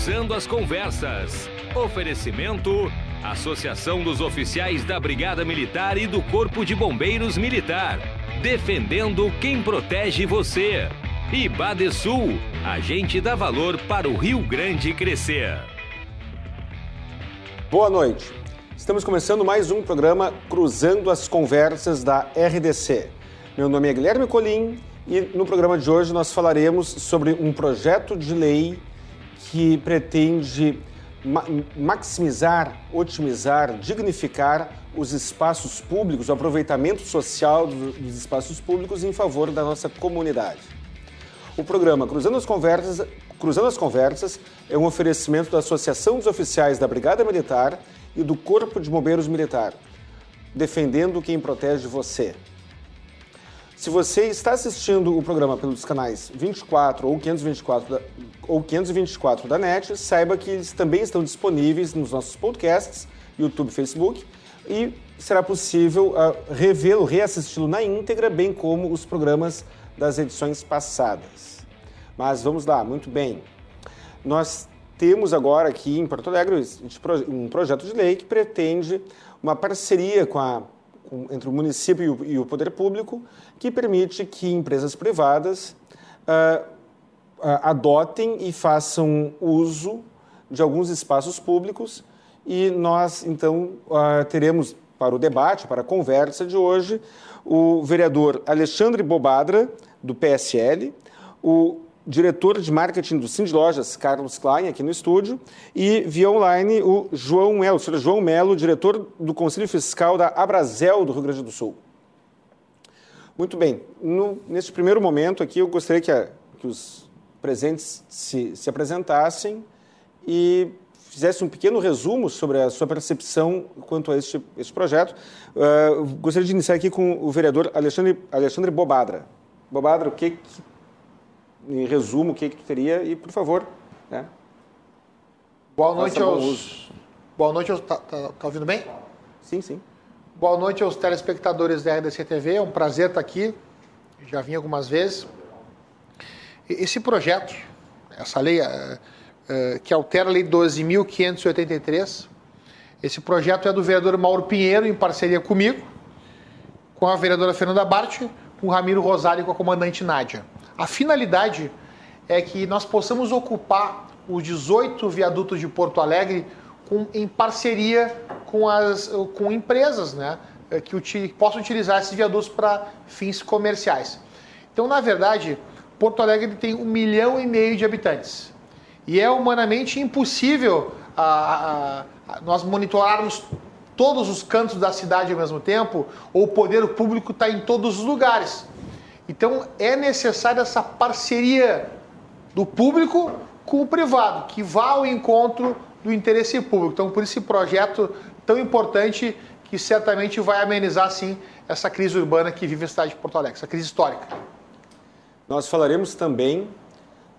Cruzando as Conversas. Oferecimento: Associação dos Oficiais da Brigada Militar e do Corpo de Bombeiros Militar. Defendendo quem protege você. E Badesul, agente dá valor para o Rio Grande crescer. Boa noite. Estamos começando mais um programa Cruzando as Conversas da RDC. Meu nome é Guilherme Colim e no programa de hoje nós falaremos sobre um projeto de lei que pretende ma maximizar, otimizar, dignificar os espaços públicos, o aproveitamento social dos espaços públicos em favor da nossa comunidade. O programa Cruzando as Conversas, Cruzando as Conversas é um oferecimento da Associação dos Oficiais da Brigada Militar e do Corpo de Bombeiros Militar, defendendo quem protege você. Se você está assistindo o programa pelos canais 24 ou 524 da, ou 524 da NET, saiba que eles também estão disponíveis nos nossos podcasts, YouTube, Facebook, e será possível uh, revê-lo, reassisti-lo na íntegra, bem como os programas das edições passadas. Mas vamos lá, muito bem. Nós temos agora aqui em Porto Alegre um projeto de lei que pretende uma parceria com a entre o município e o, e o, poder público, que permite que empresas privadas uh, uh, adotem e façam uso de alguns espaços públicos. E nós, então, uh, teremos para o debate, para a conversa de hoje, o vereador Alexandre Bobadra, do PSL, o diretor de marketing do Cindy Lojas, Carlos Klein, aqui no estúdio, e via online o João Melo, o senhor João Melo, diretor do Conselho Fiscal da Abrazel do Rio Grande do Sul. Muito bem, no, neste primeiro momento aqui eu gostaria que, a, que os presentes se, se apresentassem e fizessem um pequeno resumo sobre a sua percepção quanto a este, este projeto. Uh, gostaria de iniciar aqui com o vereador Alexandre, Alexandre Bobadra. Bobadra, o que, que em resumo, o que, que tu teria e, por favor, né? Boa noite aos... Boa noite aos... Tá, tá, tá, ouvindo bem? Sim, sim. Boa noite aos telespectadores da RDC TV. É um prazer estar aqui. Já vim algumas vezes. Esse projeto, essa lei é, é, que altera a Lei 12.583, esse projeto é do vereador Mauro Pinheiro, em parceria comigo, com a vereadora Fernanda Bart, com o Ramiro Rosário e com a comandante Nádia. A finalidade é que nós possamos ocupar os 18 viadutos de Porto Alegre com, em parceria com, as, com empresas né, que util, possam utilizar esses viadutos para fins comerciais. Então, na verdade, Porto Alegre tem um milhão e meio de habitantes. E é humanamente impossível a, a, a nós monitorarmos todos os cantos da cidade ao mesmo tempo, ou o poder público está em todos os lugares. Então é necessária essa parceria do público com o privado, que vá ao encontro do interesse público. Então, por esse projeto tão importante que certamente vai amenizar, sim, essa crise urbana que vive a cidade de Porto Alegre, essa crise histórica. Nós falaremos também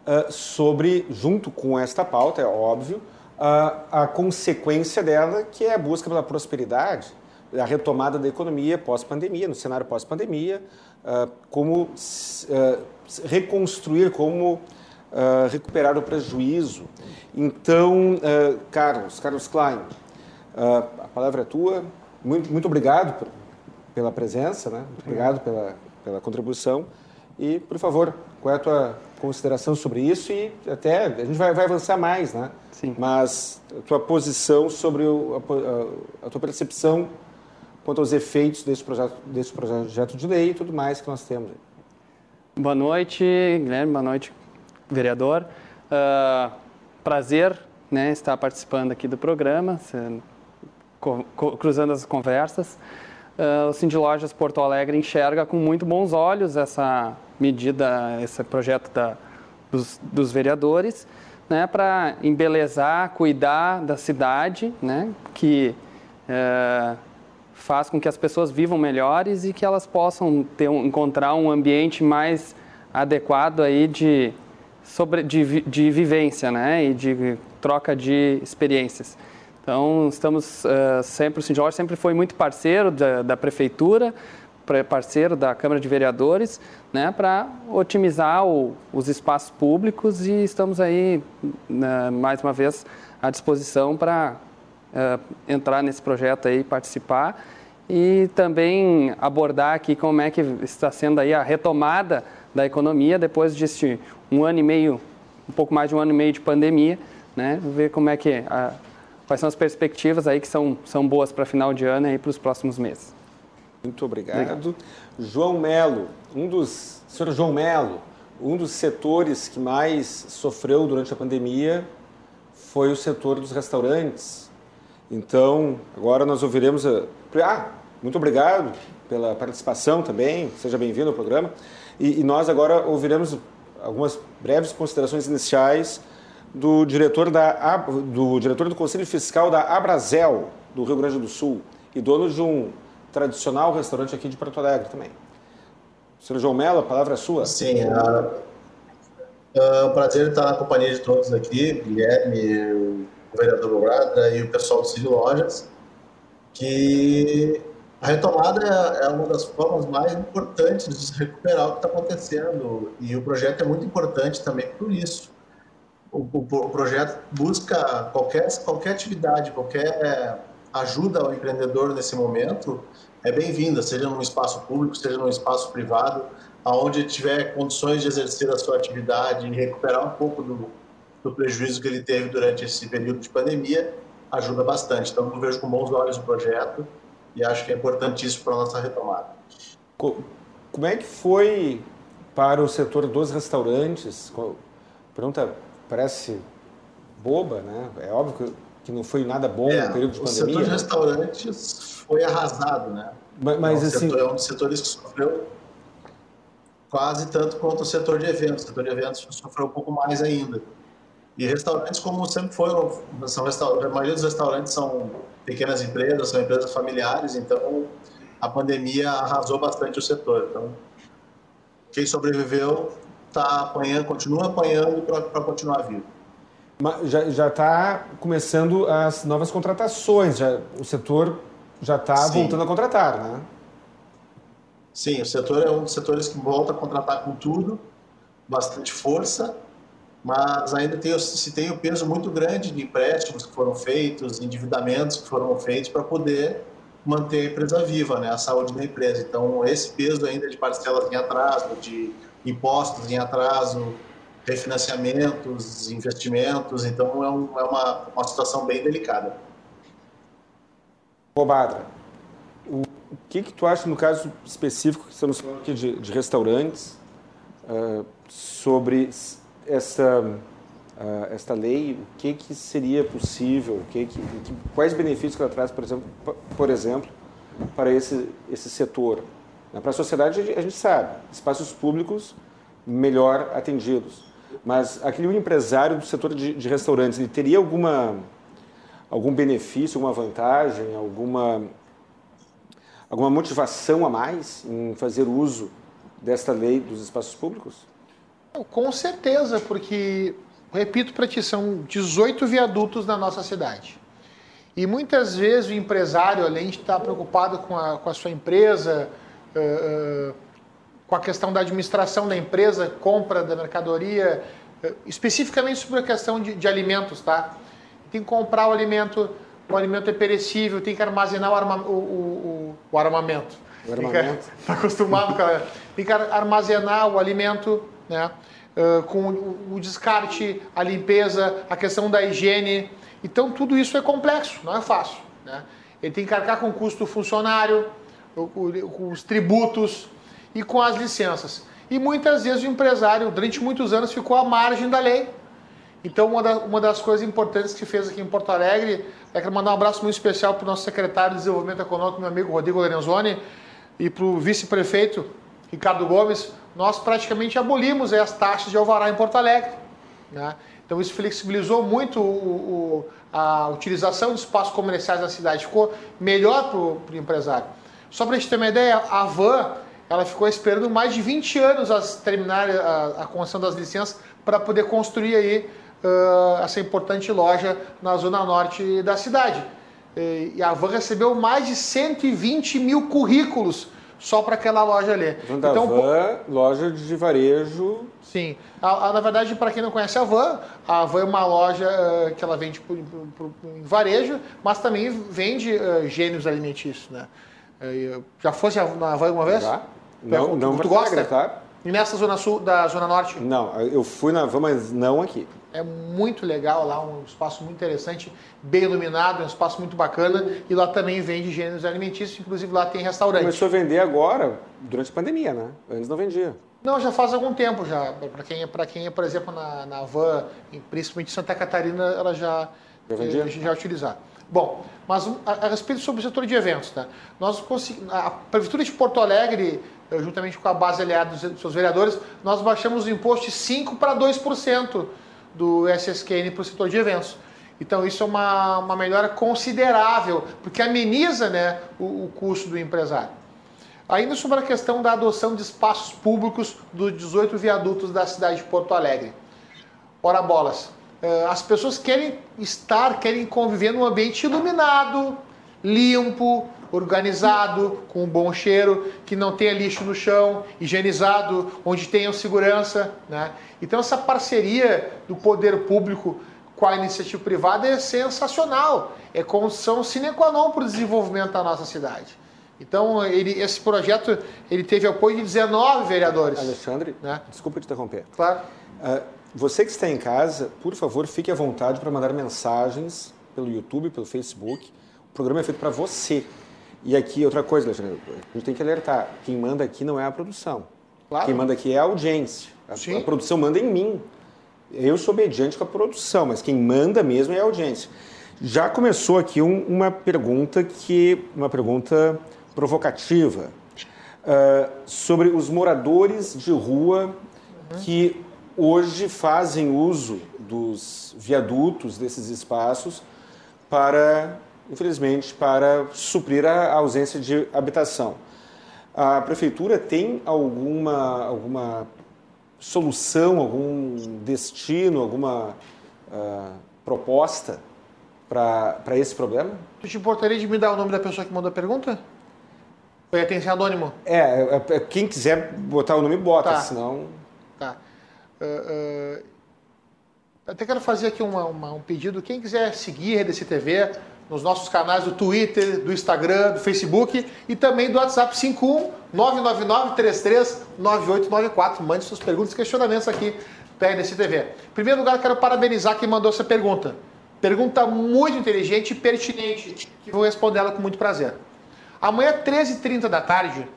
uh, sobre, junto com esta pauta, é óbvio, uh, a consequência dela, que é a busca pela prosperidade, a retomada da economia pós-pandemia, no cenário pós-pandemia, uh, como uh, reconstruir, como uh, recuperar o prejuízo. Então, Carlos, Carlos Klein, a palavra é tua. Muito, muito obrigado pela presença, né? Muito obrigado pela, pela contribuição. E, por favor, qual é a tua consideração sobre isso? E até a gente vai, vai avançar mais, né? Sim. Mas a tua posição sobre o, a, a tua percepção quanto aos efeitos desse projeto, desse projeto de lei e tudo mais que nós temos. Boa noite, Guilherme. Boa noite, vereador. Uh, prazer né, estar participando aqui do programa, cruzando as conversas. Uh, o Cindy Lojas Porto Alegre enxerga com muito bons olhos essa medida, esse projeto da, dos, dos vereadores, né, para embelezar, cuidar da cidade, né, que uh, faz com que as pessoas vivam melhores e que elas possam ter encontrar um ambiente mais adequado aí de, sobre, de, de vivência né? e de troca de experiências. Então, estamos uh, sempre, o Sr. Jorge sempre foi muito parceiro da, da prefeitura parceiro da Câmara de Vereadores, né, para otimizar o, os espaços públicos e estamos aí, né, mais uma vez, à disposição para uh, entrar nesse projeto aí, participar e também abordar aqui como é que está sendo aí a retomada da economia depois desse um ano e meio, um pouco mais de um ano e meio de pandemia, né, ver como é que a, quais são as perspectivas aí que são, são boas para final de ano e para os próximos meses. Muito obrigado. obrigado. João Melo, um dos, senhor João Melo, um dos setores que mais sofreu durante a pandemia foi o setor dos restaurantes. Então, agora nós ouviremos. A... Ah, muito obrigado pela participação também, seja bem-vindo ao programa. E, e, nós agora ouviremos algumas breves considerações iniciais do diretor, da, do diretor do Conselho Fiscal da Abrazel, do Rio Grande do Sul, e dono de um tradicional restaurante aqui de Porto Alegre também. Senhor João Mello, a palavra é sua. Sim, é um prazer estar na companhia de todos aqui, Guilherme, o vereador Bograda e o pessoal do Cid Lojas, que a retomada é uma das formas mais importantes de se recuperar o que está acontecendo e o projeto é muito importante também por isso. O, o, o projeto busca qualquer, qualquer atividade, qualquer ajuda ao empreendedor nesse momento é bem-vinda, seja num espaço público, seja num espaço privado, aonde tiver condições de exercer a sua atividade e recuperar um pouco do, do prejuízo que ele teve durante esse período de pandemia, ajuda bastante. Então, eu vejo com bons olhos o projeto e acho que é importantíssimo para a nossa retomada. Como é que foi para o setor dos restaurantes? Pergunta parece boba, né? É óbvio que não foi nada bom é, no período de pandemia. O setor de restaurantes foi arrasado, né? Mas, mas é um assim... Setor, é um dos setores que sofreu quase tanto quanto o setor de eventos. O setor de eventos sofreu um pouco mais ainda. E restaurantes, como sempre foram, são a maioria dos restaurantes são pequenas empresas, são empresas familiares, então a pandemia arrasou bastante o setor. Então, quem sobreviveu está apanhando, continua apanhando para continuar vivo já está começando as novas contratações, já, o setor já está voltando a contratar, né? Sim, o setor é um dos setores que volta a contratar com tudo, bastante força, mas ainda tem, se tem o peso muito grande de empréstimos que foram feitos, endividamentos que foram feitos para poder manter a empresa viva, né, a saúde da empresa. Então, esse peso ainda de parcelas em atraso, de impostos em atraso, refinanciamentos, investimentos, então é, um, é uma, uma situação bem delicada. Badra, o, o que, que tu acha no caso específico que estamos falando aqui de, de restaurantes uh, sobre essa uh, esta lei? O que que seria possível? O que, que, quais benefícios que ela traz, por exemplo, por exemplo, para esse esse setor? Para a sociedade a gente sabe, espaços públicos melhor atendidos mas aquele empresário do setor de, de restaurantes, ele teria alguma algum benefício, alguma vantagem, alguma alguma motivação a mais em fazer uso desta lei dos espaços públicos? Com certeza, porque, repito para ti, são 18 viadutos na nossa cidade. E muitas vezes o empresário, além de estar preocupado com a, com a sua empresa, uh, uh, com a questão da administração da empresa, compra da mercadoria, eh, especificamente sobre a questão de, de alimentos, tá? Tem que comprar o alimento, o alimento é perecível, tem que armazenar o, arma, o, o, o armamento. O armamento. Está acostumado com a, Tem que armazenar o alimento, né? Uh, com o, o descarte, a limpeza, a questão da higiene. Então, tudo isso é complexo, não é fácil. Né? Ele tem que arcar com o custo funcionário, com os tributos, e com as licenças. E muitas vezes o empresário, durante muitos anos, ficou à margem da lei. Então, uma, da, uma das coisas importantes que fez aqui em Porto Alegre é que mandar um abraço muito especial para o nosso secretário de Desenvolvimento Econômico, meu amigo Rodrigo Lorenzoni, e para o vice-prefeito Ricardo Gomes. Nós praticamente abolimos as taxas de alvará em Porto Alegre. Né? Então, isso flexibilizou muito o, o, a utilização de espaços comerciais na cidade, ficou melhor para o empresário. Só para a gente ter uma ideia, a van ela ficou esperando mais de 20 anos a terminar a, a concessão das licenças para poder construir aí uh, essa importante loja na zona norte da cidade. E a Van recebeu mais de 120 mil currículos só para aquela loja ali. Então, então Van, loja de varejo. Sim. A, a, na verdade, para quem não conhece a Van, a Van é uma loja uh, que ela vende por, em varejo, mas também vende uh, gênios alimentícios, né? Uh, já fosse na Van uma vez? Já. Não, não, tu, tu gosta? Tá? E nessa zona sul da zona norte? Não, eu fui na Van, mas não aqui. É muito legal lá, um espaço muito interessante, bem iluminado, um espaço muito bacana. E lá também vende gêneros alimentícios, inclusive lá tem restaurante. Começou a vender agora, durante a pandemia, né? Antes não vendia. Não, já faz algum tempo já. Para quem, é, quem é, por exemplo, na, na van, principalmente em Santa Catarina, ela já, já, vendia? já, já utilizar. Bom, mas a, a, respeito sobre o setor de eventos, tá? Nós a Prefeitura de Porto Alegre, juntamente com a base aliada dos seus vereadores, nós baixamos o imposto de 5% para 2% do SSQN para o setor de eventos. Então isso é uma, uma melhora considerável, porque ameniza né, o, o custo do empresário. Ainda sobre a questão da adoção de espaços públicos dos 18 viadutos da cidade de Porto Alegre. Ora bolas, eh, as pessoas querem estar, querem conviver num ambiente iluminado, limpo, organizado, com um bom cheiro, que não tenha lixo no chão, higienizado, onde tenha segurança. Né? Então essa parceria do poder público com a iniciativa privada é sensacional. É condição sine qua non para o desenvolvimento da nossa cidade. Então, ele, esse projeto ele teve apoio de 19 vereadores. Alexandre, né? desculpa te interromper. Claro. Uh, você que está em casa, por favor, fique à vontade para mandar mensagens pelo YouTube, pelo Facebook. O programa é feito para você. E aqui, outra coisa, Alexandre, a gente tem que alertar: quem manda aqui não é a produção. Claro. Quem manda aqui é a audiência. A, a, produção manda em mim. Eu sou obediente com a produção, mas quem manda mesmo é a audiência. Já começou aqui um, uma pergunta que uma pergunta provocativa uh, sobre os moradores de rua uhum. que hoje fazem uso dos viadutos desses espaços para infelizmente, para suprir a ausência de habitação. A prefeitura tem alguma, alguma solução, algum destino, alguma uh, proposta para esse problema? Tu te importaria de me dar o nome da pessoa que mandou a pergunta? Foi tem anônimo? É, é, é, quem quiser botar o nome, bota, tá. senão... Tá. Uh, uh, até quero fazer aqui uma, uma, um pedido. Quem quiser seguir a RDC TV, nos nossos canais do Twitter, do Instagram, do Facebook e também do WhatsApp 51 9894. Mande suas perguntas e questionamentos aqui RDC TV. Em primeiro lugar, quero parabenizar quem mandou essa pergunta. Pergunta muito inteligente e pertinente, que vou responder ela com muito prazer. Amanhã, 13h30 da tarde,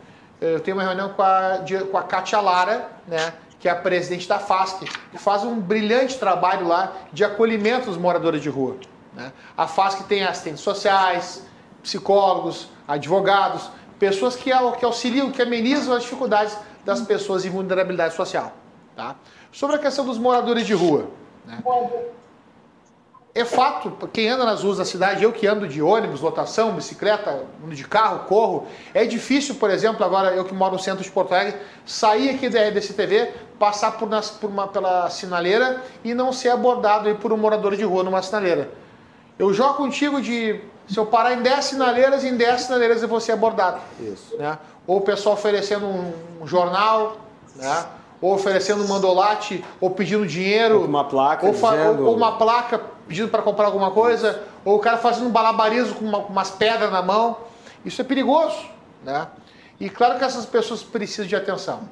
eu tenho uma reunião com a, com a Kátia Lara, né, que é a presidente da FASC, que faz um brilhante trabalho lá de acolhimento dos moradores de rua. Né? A FASC tem assistentes sociais, psicólogos, advogados, pessoas que, que auxiliam, que amenizam as dificuldades das pessoas em vulnerabilidade social. Tá? Sobre a questão dos moradores de rua. Né? É fato, quem anda nas ruas da cidade, eu que ando de ônibus, lotação, bicicleta, ando de carro, corro, é difícil, por exemplo, agora eu que moro no centro de Porto Alegre, sair aqui da RDC TV, passar por, nas, por uma, pela sinaleira e não ser abordado por um morador de rua numa sinaleira. Eu jogo contigo de. Se eu parar em 10 sinaleiras, em 10 sinaleiras eu vou ser abordado. Isso. Né? Ou o pessoal oferecendo um, jornal, né? ou oferecendo um mandolate, ou pedindo dinheiro. Ou uma placa. Ou, dizendo... ou uma placa pedindo para comprar alguma coisa. Ou o cara fazendo um balabarismo com, uma, umas pedras na mão. Isso é perigoso. Né? E claro que essas pessoas precisam de atenção.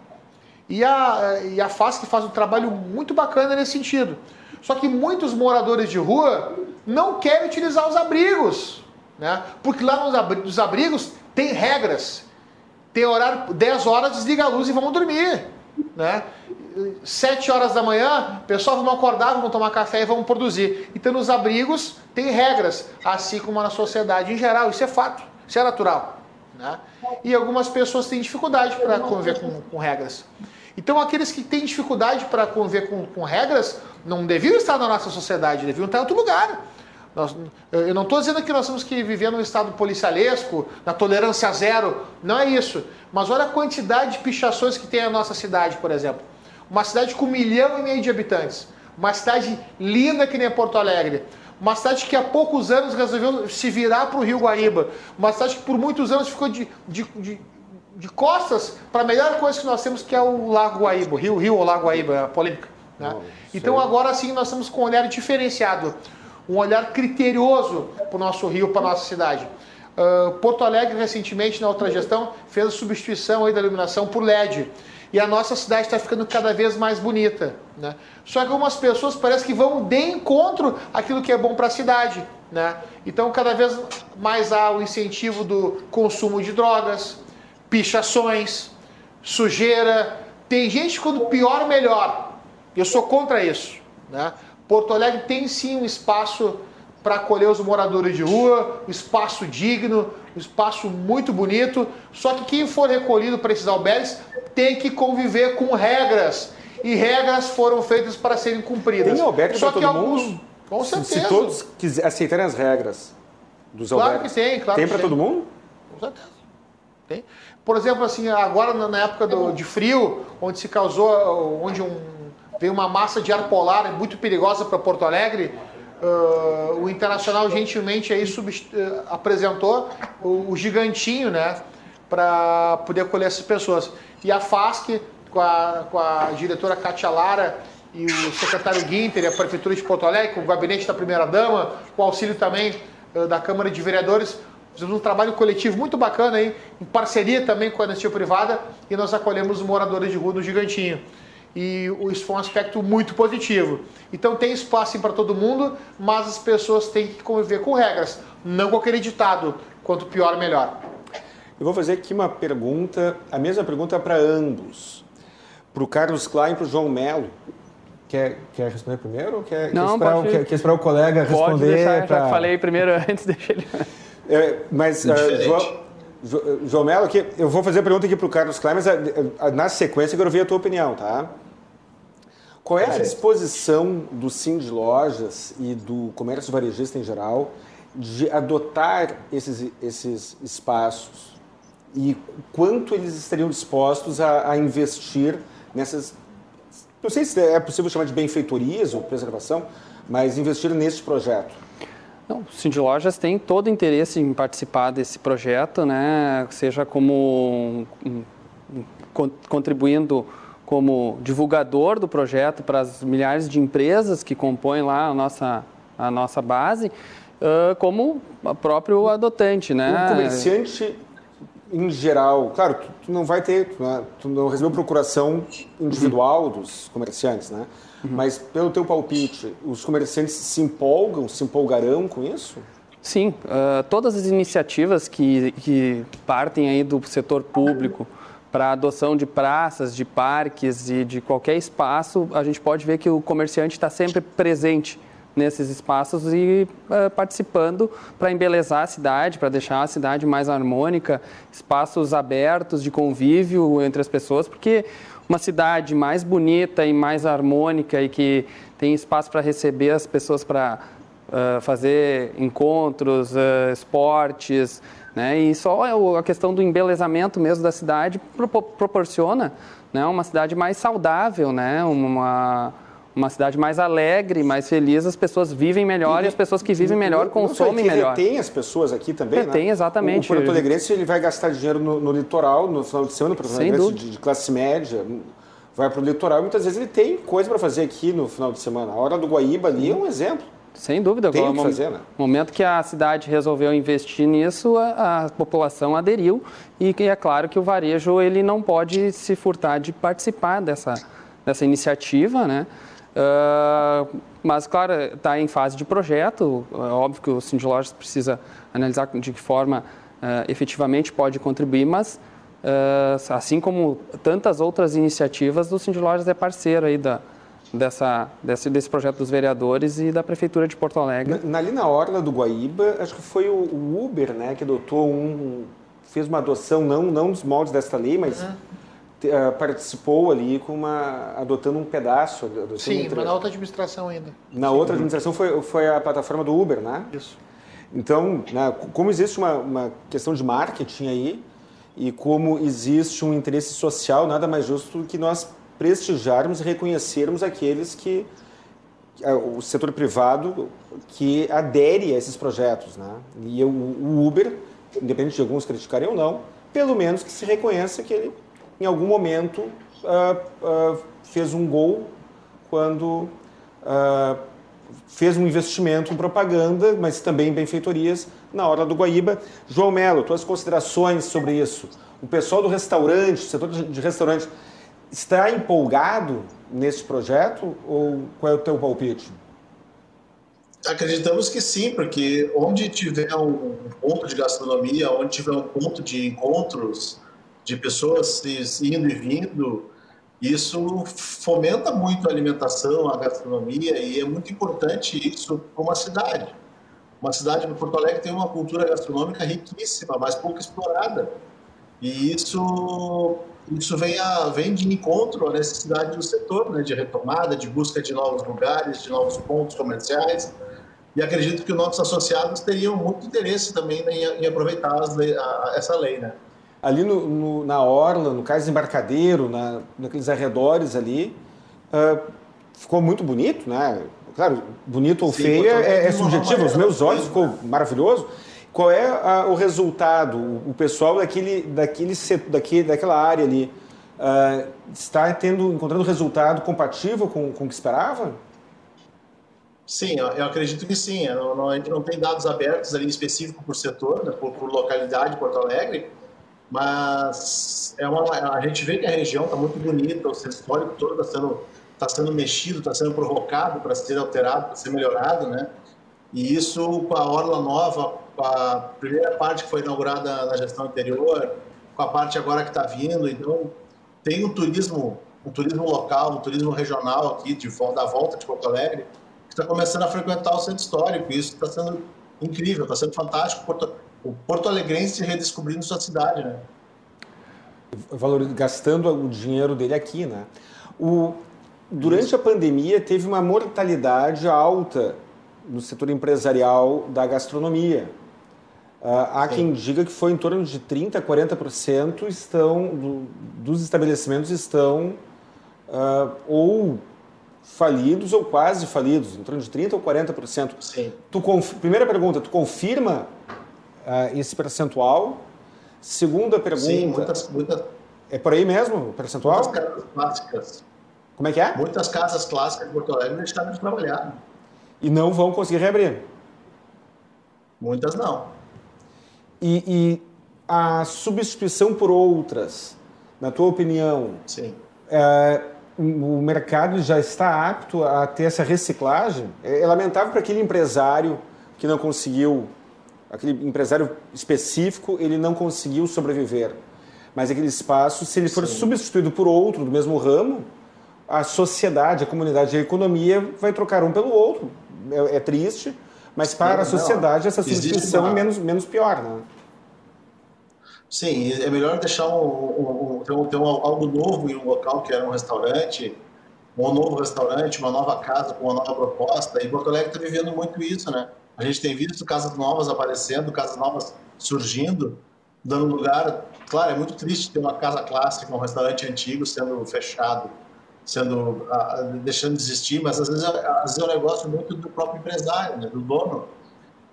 E a, e a FASC faz um trabalho muito bacana nesse sentido. Só que muitos moradores de rua não querem utilizar os abrigos, né? Porque lá nos abrigos tem regras. Tem horário, 10 horas desliga a luz e vamos dormir, né? 7 horas da manhã, pessoal vão acordar, vão tomar café e vão produzir. Então nos abrigos tem regras, assim como na sociedade em geral, isso é fato, isso é natural. Né? E algumas pessoas têm dificuldade para conviver com, com regras. Então, aqueles que têm dificuldade para conviver com, com, regras não deviam estar na nossa sociedade, deviam estar em outro lugar. Nós, eu não estou dizendo que nós temos que viver num estado policialesco, na tolerância zero, não é isso. Mas olha a quantidade de pichações que tem a nossa cidade, por exemplo. Uma cidade com um milhão e meio de habitantes. Uma cidade linda que nem Porto Alegre. Uma cidade que há poucos anos resolveu se virar para o Rio Guaíba. Uma cidade que por muitos anos ficou de, de, de de costas para a melhor coisa que nós temos, que é o Lago Guaíba, Rio, Rio ou Lago Guaíba, a polêmica. Né? então agora sim nós estamos com um olhar diferenciado, um olhar criterioso para o nosso rio, para a nossa cidade. Uh, Porto Alegre recentemente na outra gestão fez a substituição aí da iluminação por LED e a nossa cidade está ficando cada vez mais bonita. Né? Só que algumas pessoas parece que vão de encontro àquilo que é bom para a cidade. Né? Então, cada vez mais há o incentivo do consumo de drogas, pichações, sujeira. Tem gente quando pior, melhor. Eu sou contra isso. Né? Porto Alegre tem sim um espaço para acolher os moradores de rua, um espaço digno, um espaço muito bonito. Só que quem for recolhido para esses albergues tem que conviver com regras. E regras foram feitas para serem cumpridas. Tem albergue para todo alguns... mundo? Com certeza. Se todos quiser, aceitarem as regras dos claro albergues. Claro que tem, claro Tem para todo mundo? Com certeza. Tem. Por exemplo, assim, agora na época do, de frio, onde se causou, onde um, veio uma massa de ar polar muito perigosa para Porto Alegre, uh, o Internacional gentilmente aí apresentou o, o, gigantinho, né, para poder acolher essas pessoas. E a FASC, com a, com a diretora Katia Lara e o secretário Guinter e a Prefeitura de Porto Alegre, com o gabinete da primeira-dama, com o auxílio também uh, da Câmara de Vereadores, Fizemos um trabalho coletivo muito bacana aí, em parceria também com a anistia privada, e nós acolhemos os moradores de rua no Gigantinho. E isso foi um aspecto muito positivo. Então tem espaço para todo mundo, mas as pessoas têm que conviver com regras, não com aquele ditado, quanto pior, melhor. Eu vou fazer aqui uma pergunta, a mesma pergunta para ambos. Para o Carlos Klein e para o João Melo. Quer, quer responder primeiro ou quer, não, quer, esperar, pode, quer, quer esperar o colega responder? Pode deixar, pra... já falei primeiro antes, deixa ele... É, mas, uh, João, João Melo, aqui, eu vou fazer a pergunta aqui para o Carlos Klein, mas a, a, a, na sequência eu quero ouvir a tua opinião, tá? Qual é a disposição do Sim de Lojas e do comércio varejista em geral de adotar esses, esses espaços e quanto eles estariam dispostos a, a investir nessas. Não sei se é possível chamar de benfeitorias ou preservação, mas investir nesse projeto. Não, o Cindy Lojas tem todo interesse em participar desse projeto, né? seja como contribuindo como divulgador do projeto para as milhares de empresas que compõem lá a nossa, a nossa base, como o próprio adotante. Né? Comerciante em geral, claro, tu, não vai ter, né? tu não recebeu procuração individual dos comerciantes, né? Uhum. Mas, pelo teu palpite, os comerciantes se empolgam, se empolgarão com isso? Sim, uh, todas as iniciativas que, que partem aí do setor público para a adoção de praças, de parques e de qualquer espaço, a gente pode ver que o comerciante está sempre presente nesses espaços e uh, participando para embelezar a cidade, para deixar a cidade mais harmônica, espaços abertos de convívio entre as pessoas, porque uma cidade mais bonita e mais harmônica e que tem espaço para receber as pessoas para uh, fazer encontros, uh, esportes, né? E só a questão do embelezamento mesmo da cidade proporciona né, uma cidade mais saudável, né? Uma, uma cidade mais alegre, mais feliz, as pessoas vivem melhor e, e as pessoas que vivem melhor consomem melhor. Tem as pessoas aqui também, retém, né? exatamente. O Porto Alegrense ele vai gastar dinheiro no, no litoral, no final de semana, o Porto Alegrense de, de classe média, vai para o litoral e muitas vezes ele tem coisa para fazer aqui no final de semana. A hora do Guaíba ali é um exemplo. Sem dúvida. Tem o que fazer, né? Momento que a cidade resolveu investir nisso, a, a, população aderiu e é claro que o varejo ele não pode se furtar de participar dessa, dessa iniciativa, né? Uh, mas, claro, está em fase de projeto. É óbvio que o Cindy Lojas precisa analisar de que forma uh, efetivamente pode contribuir, mas, uh, assim como tantas outras iniciativas, o Cindy Lojas é parceiro aí da, dessa, desse, desse projeto dos vereadores e da Prefeitura de Porto Alegre. Na, ali na Orla do Guaíba, acho que foi o, o Uber né, que adotou um... fez uma adoção, não, não dos moldes desta lei, mas... Uhum uh, participou ali com uma adotando um pedaço. Adotando Sim, um mas na outra administração ainda. Na Sim. outra administração foi, foi a plataforma do Uber, né? Isso. Então, né, como existe uma, uma questão de marketing aí e como existe um interesse social, nada mais justo do que nós prestigiarmos e reconhecermos aqueles que o setor privado que adere a esses projetos, né? E o, o Uber, independente de alguns criticarem ou não, pelo menos que se reconheça que ele, em algum momento, uh, uh, fez um gol quando uh, fez um investimento em propaganda, mas também em benfeitorias na hora do Guaíba. João Melo, tuas considerações sobre isso? O pessoal do restaurante, setor de restaurante, está empolgado nesse projeto ou qual é o teu palpite? Acreditamos que sim, porque onde tiver um ponto de gastronomia, onde tiver um ponto de encontros de pessoas indo e vindo, isso fomenta muito a alimentação, a gastronomia e é muito importante isso para uma cidade. Uma cidade de Porto Alegre tem uma cultura gastronômica riquíssima, mas pouco explorada. E isso isso vem, a, vem de encontro à necessidade do setor, né, de retomada, de busca de novos lugares, de novos pontos comerciais. E acredito que os nossos associados teriam muito interesse também em, em aproveitar lei, a, essa lei. Né? Ali no, no, na Orla, no Cais Embarcadeiro, na, naqueles arredores ali, uh, ficou muito bonito, né? Claro, bonito ou Sim, feio é, é subjetivo. Os meus olhos ficou maravilhoso. Qual é a, o resultado? O pessoal daquele, daquele, daquele, daquela área ali uh, está tendo, encontrando resultado compatível com, com o que esperava? Sim, eu acredito que sim. A gente não tem dados abertos ali específico por setor, né, por, por, localidade Porto Alegre, mas é uma, a gente vê que a região está muito bonita, o centro histórico todo está sendo, tá sendo mexido, está sendo provocado para ser alterado, para ser melhorado, né? E isso com a Orla Nova, com a primeira parte que foi inaugurada na gestão anterior, com a parte agora que está vindo. Então, tem um turismo, um turismo local, um turismo regional aqui, de, da volta de Porto Alegre, que está começando a frequentar o centro histórico. E isso está sendo incrível, está sendo fantástico. Porto, o Porto Alegrense redescobrindo sua cidade, né? Valor, gastando o dinheiro dele aqui, né? O, durante a pandemia teve uma mortalidade alta no setor empresarial da gastronomia. Uh, há Sim. quem diga que foi em torno de 30% a 40% estão, do, dos estabelecimentos estão uh, ou falidos ou quase falidos, em torno de 30% ou 40%. Sim. Tu. Primeira pergunta, tu confirma uh, esse percentual? Segunda pergunta... Sim, muitas, muitas... É por aí mesmo o percentual? Muitas casas clássicas. Como é que é? Muitas casas clássicas de Porto Alegre deixaram de trabalhar. E não vão conseguir reabrir? Muitas não. E, e, a substituição por outras, na tua opinião, Sim. É, o mercado já está apto a ter essa reciclagem? É, é lamentável para aquele empresário que não conseguiu, aquele empresário específico, ele não conseguiu sobreviver. Mas aquele espaço, se ele for Sim. substituído por outro do mesmo ramo, a sociedade, a comunidade, a economia vai trocar um pelo outro. É, é triste, mas para a sociedade essa substituição é menos, menos pior, né? Sim, é melhor deixar um, um, ter, um, ter um, algo novo em um local que era um restaurante, um novo restaurante, uma nova casa com uma nova proposta. E Porto Alegre está vivendo muito isso, né? A gente tem visto casas novas aparecendo, casas novas surgindo, dando lugar. Claro, é muito triste ter uma casa clássica, um restaurante antigo sendo fechado sendo deixando de existir, mas às vezes, às vezes é um negócio muito do próprio empresário, né, do dono,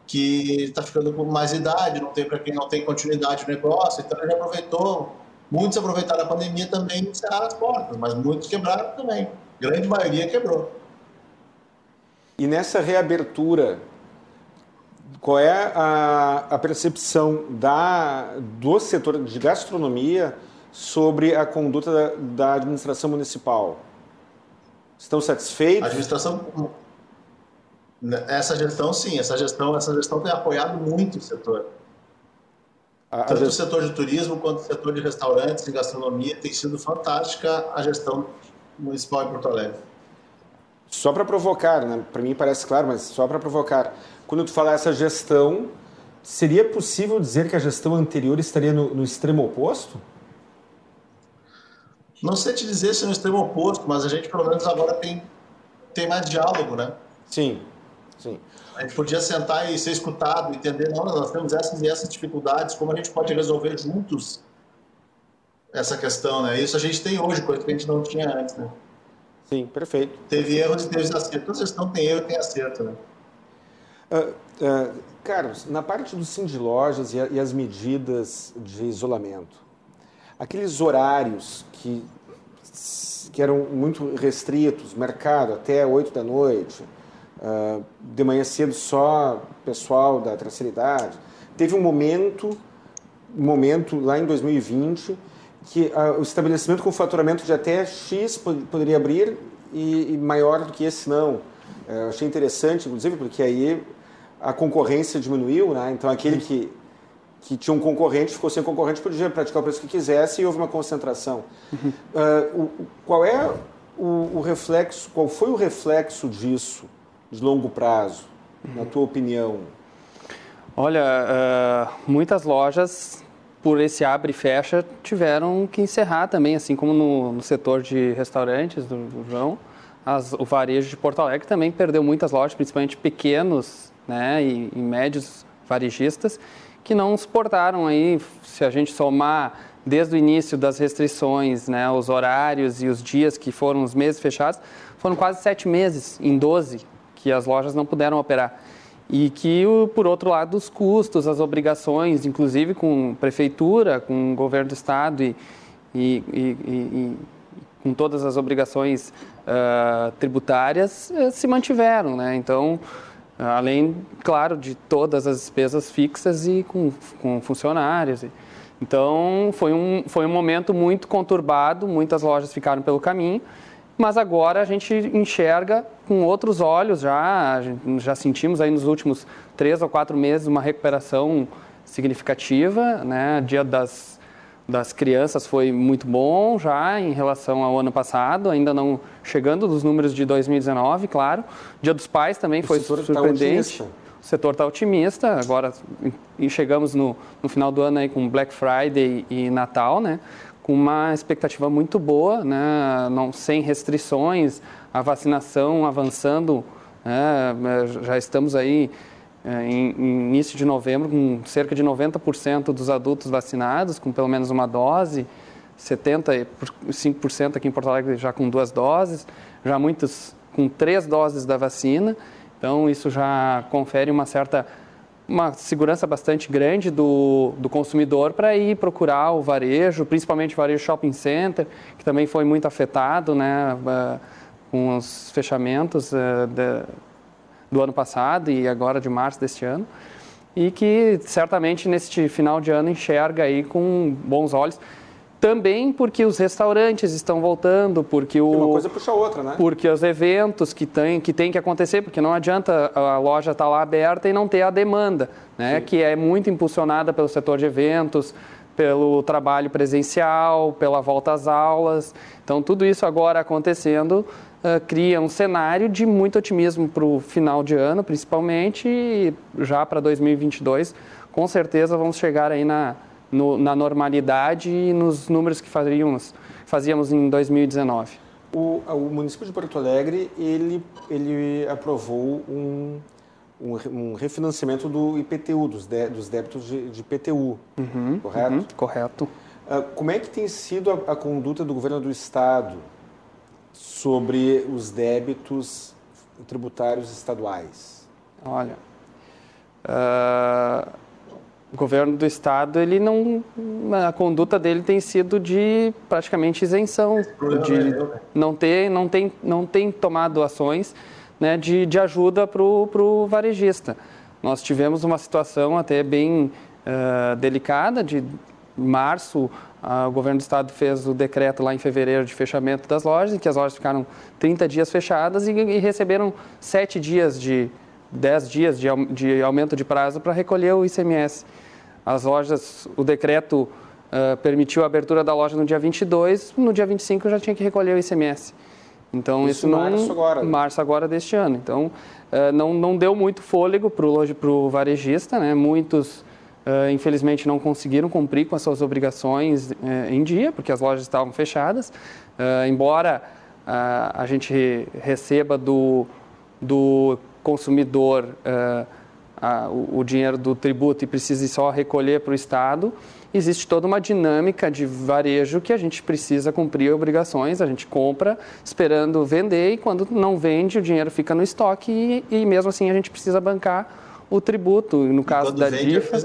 que está ficando com mais idade, não tem para quem não tem continuidade no negócio, então ele aproveitou. Muitos aproveitaram a pandemia também e encerraram as portas, mas muitos quebraram também. A grande maioria quebrou. E nessa reabertura, qual é a, a percepção da, do setor de gastronomia sobre a conduta da, da administração municipal? Estão satisfeitos? A administração essa gestão sim, essa gestão, essa gestão tem apoiado muito o setor. A, Tanto gest... o setor de turismo quanto o setor de restaurantes e gastronomia tem sido fantástica a gestão municipal em Porto Alegre. Só para provocar, né? para mim parece claro, mas só para provocar. Quando tu falar essa gestão, seria possível dizer que a gestão anterior estaria no, no extremo oposto? Não sei te dizer se é no extremo oposto, mas a gente pelo menos agora tem, tem mais diálogo, né? Sim, sim. A gente podia sentar e ser escutado, entender, não, nós temos essas e essas dificuldades, como a gente pode resolver juntos essa questão, né? Isso a gente tem hoje, coisa que a gente não tinha antes, né? Sim, perfeito. Teve erros e teve acertos. Toda gestão tem erro e tem acerto, né? Uh, uh, Carlos, na parte do sim de lojas e, e as medidas de isolamento, aqueles horários que, que eram muito restritos, mercado até 8 da noite, uh, de manhã cedo só pessoal da terceira teve um momento, um momento lá em 2020 que o estabelecimento com faturamento de até X poderia abrir e, e maior do que esse não. Eu achei interessante, inclusive, porque aí a concorrência diminuiu, né? Então aquele que, que tinha um concorrente ficou sem concorrente, podia praticar o preço que quisesse e houve uma concentração. Uh, o, qual é o, o, reflexo, qual foi o reflexo disso de longo prazo, uhum. na tua opinião? Olha, uh, muitas lojas por esse abre e fecha, tiveram que encerrar também, assim como no, no setor de restaurantes do, do João. As, o varejo de Porto Alegre também perdeu muitas lojas, principalmente pequenos né, e, e médios varejistas, que não suportaram aí, se a gente somar desde o início das restrições, né, os horários e os dias que foram os meses fechados, foram quase sete meses, em 12, que as lojas não puderam operar e que, por outro lado, os custos, as obrigações, inclusive com prefeitura, com o governo do estado e, e, e, e com todas as obrigações uh, tributárias, uh, se mantiveram. Né? Então, além, claro, de todas as despesas fixas e com, com funcionários. Então, foi um, foi um momento muito conturbado, muitas lojas ficaram pelo caminho, mas agora a gente enxerga com outros olhos já, já sentimos aí nos últimos três ou quatro meses uma recuperação significativa, né? Dia das, das crianças foi muito bom já em relação ao ano passado, ainda não chegando dos números de 2019, claro. Dia dos pais também o foi tá surpreendente. Tá o setor está otimista, agora chegamos no, no final do ano aí com Black Friday e Natal, né? com uma expectativa muito boa, né? Não, sem restrições, a vacinação avançando, né? já estamos aí em, em, início de novembro com cerca de 90% dos adultos vacinados, com pelo menos uma dose, 75% aqui em Porto Alegre já com duas doses, já muitos com três doses da vacina, então isso já confere uma certa uma segurança bastante grande do, do consumidor para ir procurar o varejo, principalmente o varejo shopping center, que também foi muito afetado né, com os fechamentos uh, do ano passado e agora de março deste ano. E que certamente neste final de ano enxerga aí com bons olhos também porque os restaurantes estão voltando, porque o uma coisa puxa a outra, né? Porque os eventos que tem que tem que acontecer, porque não adianta a loja estar tá lá aberta e não ter a demanda, né? Sim. Que é muito impulsionada pelo setor de eventos, pelo trabalho presencial, pela volta às aulas. Então tudo isso agora acontecendo uh, cria um cenário de muito otimismo para o final de ano, principalmente, e já para 2022, com certeza vamos chegar aí na no, na normalidade e nos números que fazíamos, fazíamos em 2019. O, o município de Porto Alegre ele, ele aprovou um, um, um refinanciamento do IPTU, dos, de, dos débitos de, de IPTU, uhum, correto? Uhum, correto. Uh, como é que tem sido a, a, conduta do governo do Estado sobre os débitos tributários estaduais? Olha, uh, o governo do estado ele não a conduta dele tem sido de praticamente isenção de não ter não tem não tem tomado ações né, de, de ajuda para o varejista nós tivemos uma situação até bem uh, delicada de março o governo do estado fez o decreto lá em fevereiro de fechamento das lojas em que as lojas ficaram 30 dias fechadas e, e receberam sete dias de 10 dias de, de aumento de prazo para recolher o ICMS. As lojas, o decreto uh, permitiu a abertura da loja no dia 22, no dia 25 já tinha que recolher o ICMS. Então isso, isso não março agora. Março agora deste ano. Então uh, não, não deu muito fôlego para o varejista, né? Muitos uh, infelizmente não conseguiram cumprir com as suas obrigações em dia, porque as lojas estavam fechadas. embora a gente receba do, do consumidor o, o, dinheiro do tributo e precise só recolher para o Estado, existe toda uma dinâmica de varejo que a gente precisa cumprir obrigações, a gente compra esperando vender e quando não vende o dinheiro fica no estoque e, e mesmo assim a gente precisa bancar o tributo. No caso da DIFA...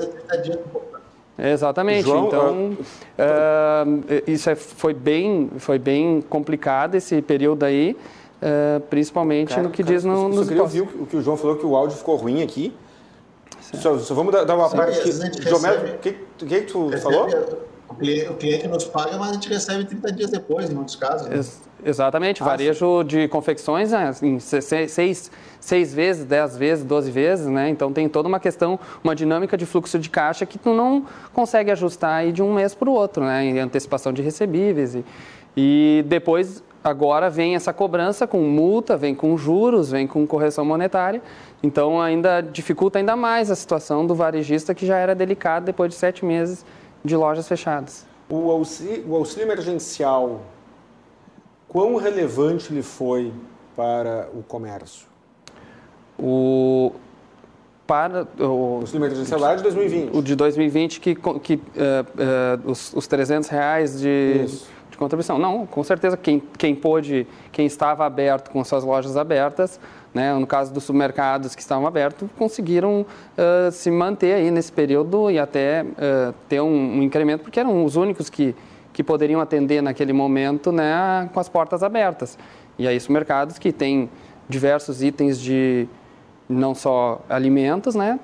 Exatamente. João, então, uh, isso é, foi, bem, foi bem complicado esse período aí, uh, principalmente cara, no que cara, diz no, nos... Eu queria ouvir o que o João falou, que o áudio ficou ruim aqui. Só, só, vamos dar, dar uma Sim, parte. João, o que, que, tu recebe, falou? O cliente, o cliente, nos paga, mas a gente recebe 30 dias depois, em muitos casos. Né? Ex exatamente. Ah, Varejo sim. de confecções, né, em seis, seis vezes, dez vezes, doze vezes, né? Então tem toda uma questão, uma dinâmica de fluxo de caixa que tu não consegue ajustar aí de um mês para o outro, né? Em antecipação de recebíveis. E, e depois, agora vem essa cobrança com multa, vem com juros, vem com correção monetária. Então ainda dificulta ainda mais a situação do varejista que já era delicado depois de sete meses de lojas fechadas. O auxílio, o auxílio emergencial, quão relevante ele foi para o comércio? O, para o, o emergencial lá de 2020. O de 2020 que, que uh, uh, os, os 300 reais de, de contribuição. Não, com certeza quem, quem pôde, quem estava aberto com suas lojas abertas, né, no caso dos supermercados que estavam abertos, conseguiram uh, se manter aí nesse período e até ter um, um, incremento, porque eram os únicos que, que poderiam atender naquele momento né, com as portas abertas. E aí supermercados que têm diversos itens de não só alimentos, né,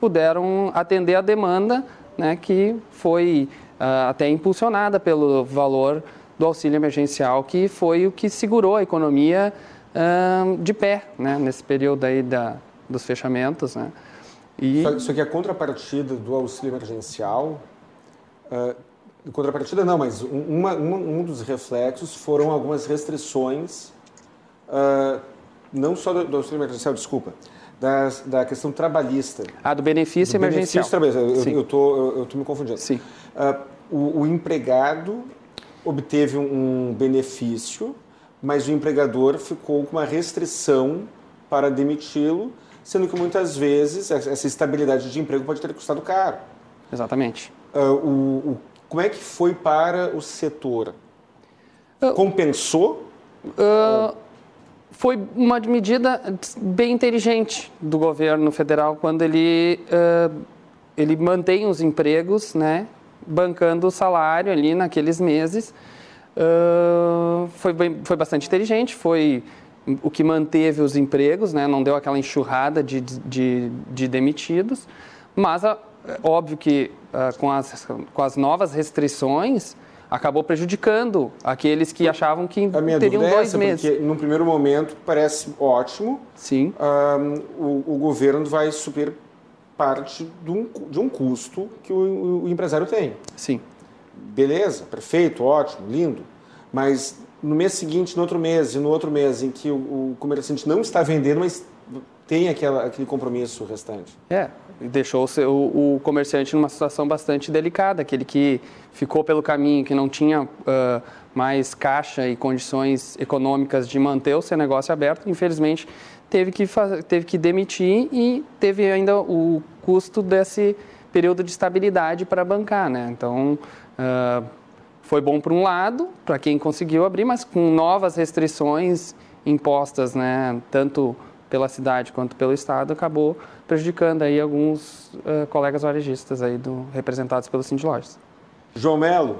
puderam atender a demanda né, que foi uh, até impulsionada pelo valor do auxílio emergencial, que foi o que segurou a economia uh, de pé né, nesse período aí da, dos fechamentos. Né. E... Só, que a contrapartida do auxílio emergencial, uh, contrapartida não, mas uma, uma, um dos reflexos foram algumas restrições uh, não só do, auxílio emergencial, desculpa, da, da questão trabalhista. Ah, do benefício do emergencial. Benefício trabalhista. Eu estou eu, eu me confundindo. Sim. Uh, o, o, empregado obteve um benefício, mas o empregador ficou com uma restrição para demiti-lo, sendo que muitas vezes essa estabilidade de emprego pode ter custado caro. Exatamente. Uh, o, o, como é que foi para o setor? Uh, Compensou? Uh, foi uma medida bem inteligente do governo federal quando ele, uh, ele mantém os empregos, né, bancando o salário ali naqueles meses. Uh, foi, bem, foi bastante inteligente, foi o que manteve os empregos, né, não deu aquela enxurrada de, de, de demitidos, mas é óbvio que uh, com, as, com as novas restrições, acabou prejudicando aqueles que achavam que a minha teriam é dois essa, meses. Porque no primeiro momento parece ótimo. Sim. Um, o, o, governo vai suprir parte de um, de um custo que o, o, empresário tem. Sim. Beleza, perfeito, ótimo, lindo. Mas no mês seguinte, no outro mês e no outro mês em que o, o comerciante não está vendendo, mas tem aquela, aquele compromisso restante. É, deixou o, o, comerciante numa situação bastante delicada, aquele que ficou pelo caminho, que não tinha uh, mais caixa e condições econômicas de manter o seu negócio aberto, infelizmente teve que, teve que demitir e teve ainda o custo desse período de estabilidade para bancar, né? Então, uh, foi bom por um lado, para quem conseguiu abrir, mas com novas restrições impostas, né? Tanto pela cidade quanto pelo estado acabou prejudicando aí alguns uh, colegas varejistas aí do, representados pelo Cindy Lojas. João Melo,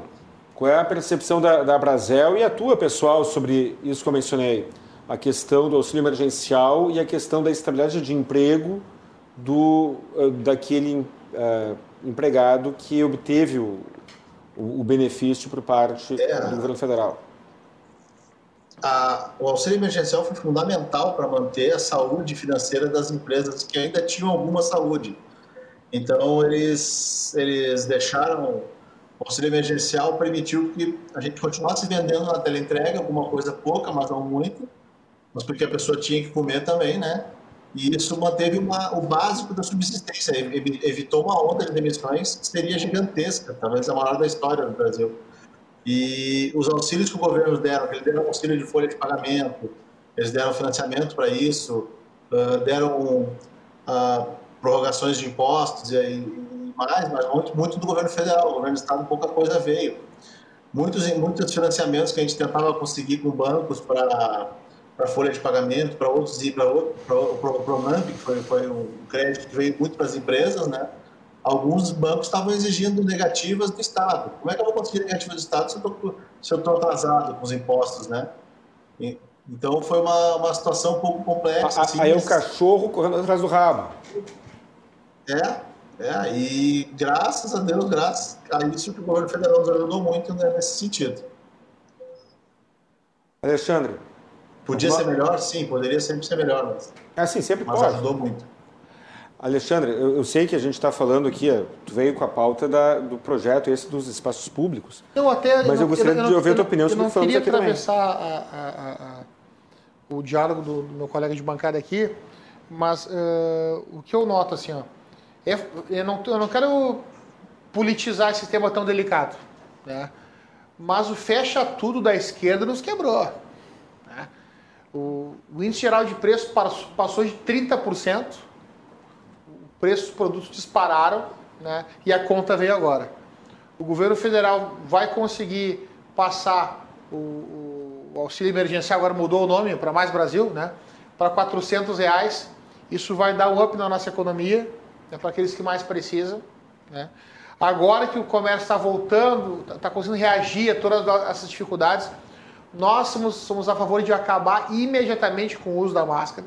qual é a percepção da, da Brasel e a tua pessoal sobre isso que eu mencionei? A questão do auxílio emergencial e a questão da estabilidade de emprego do, uh, daquele uh, empregado que obteve o, o, o benefício por parte é. do governo federal a, o auxílio emergencial foi fundamental para manter a saúde financeira das empresas que ainda tinham alguma saúde. Então, eles, eles deixaram. O auxílio emergencial permitiu que a gente continuasse vendendo na teleentrega, alguma coisa pouca, mas não muito, mas porque a pessoa tinha que comer também, né? E isso manteve uma, o básico da subsistência, evitou uma onda de demissões que seria gigantesca, talvez a maior da história do Brasil. E os auxílios que o governo deram, eles deram auxílio de folha de pagamento, eles deram financiamento para isso, deram prorrogações de impostos e, e mais, mas muito, muito do governo federal. O governo do estado pouca coisa veio. Muitos, muitos financiamentos que a gente tentava conseguir com bancos para para folha de pagamento, para outros e para o Pronamp, que foi, foi um crédito que veio muito para as empresas, né? Alguns bancos estavam exigindo negativas do Estado. Como é que eu vou conseguir negativas do Estado se eu estou atrasado com os impostos, né? E, então foi uma, uma situação um pouco complexa. Assim, aí é o cachorro correndo atrás do rabo. É, é, e graças a Deus, graças a isso que o governo federal nos ajudou muito né, nesse sentido. Alexandre, Podia ser melhor? Sim, poderia sempre ser melhor, mas, é assim, sempre mas pode. ajudou muito. Alexandre, eu, eu sei que a gente está falando aqui, tu veio com a pauta da, do projeto esse dos espaços públicos. Eu até, mas eu, eu gostaria de ouvir a tua opinião sobre o que falamos aqui também. Eu queria atravessar a, a, o diálogo do, do, meu colega de bancada aqui, mas uh, o que eu noto assim, ó, é, eu, não, eu não quero politizar esse tema tão delicado, né? mas o fecha tudo da esquerda nos quebrou. O, o índice geral de preço passou de 30%, o preço dos produtos dispararam né, e a conta veio agora. O governo federal vai conseguir passar o, o auxílio emergencial, agora mudou o nome para Mais Brasil, né, para 400 reais. Isso vai dar um up na nossa economia, né, para aqueles que mais precisam. Né. Agora que o comércio está voltando, está tá conseguindo reagir a todas essas dificuldades, nós somos, somos a favor de acabar imediatamente com o uso da máscara.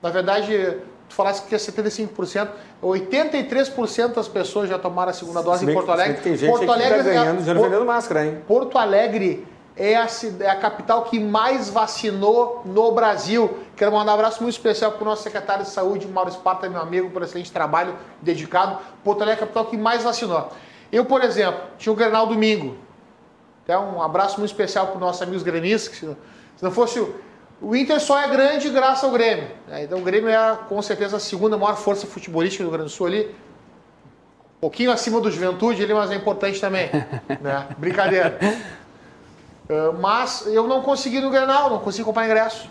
Na verdade, tu falasse que é 75%, 83% das pessoas já tomaram a segunda dose em Porto Alegre. Tem gente Porto Alegre que tá ganhando, já vendendo máscara, hein? Porto Alegre é a, é a, capital que mais vacinou no Brasil. Quero mandar um abraço muito especial para o nosso secretário de saúde, Mauro Esparta, meu amigo, por excelente trabalho dedicado. Porto Alegre é a capital que mais vacinou. Eu, por exemplo, tinha o Grenal domingo. Até um abraço muito especial para os nossos amigos gremistas. Se não fosse o, o Inter só é grande graças ao Grêmio. Né? Então o Grêmio é com certeza a segunda maior força futebolística do Rio Grande do Sul ali. Um pouquinho acima do Juventude ali, mas é importante também. né? Brincadeira. Uh, mas eu não consegui no Grenal, não consegui comprar ingresso.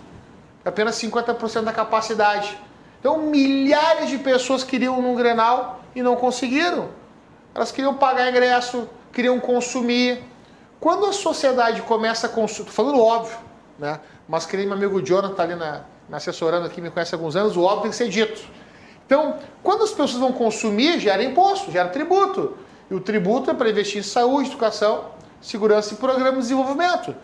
Apenas 50% da capacidade. Então milhares de pessoas queriam no Grenal e não conseguiram. Elas queriam pagar ingresso, queriam consumir, quando a sociedade começa a consumir, falando óbvio, né? Mas que nem meu amigo Jonathan está ali na, assessorando aqui, me conhece há alguns anos, o óbvio tem que ser dito. Então, quando as pessoas vão consumir, gera imposto, gera tributo. E o tributo é para investir em saúde, educação, segurança e programa de desenvolvimento.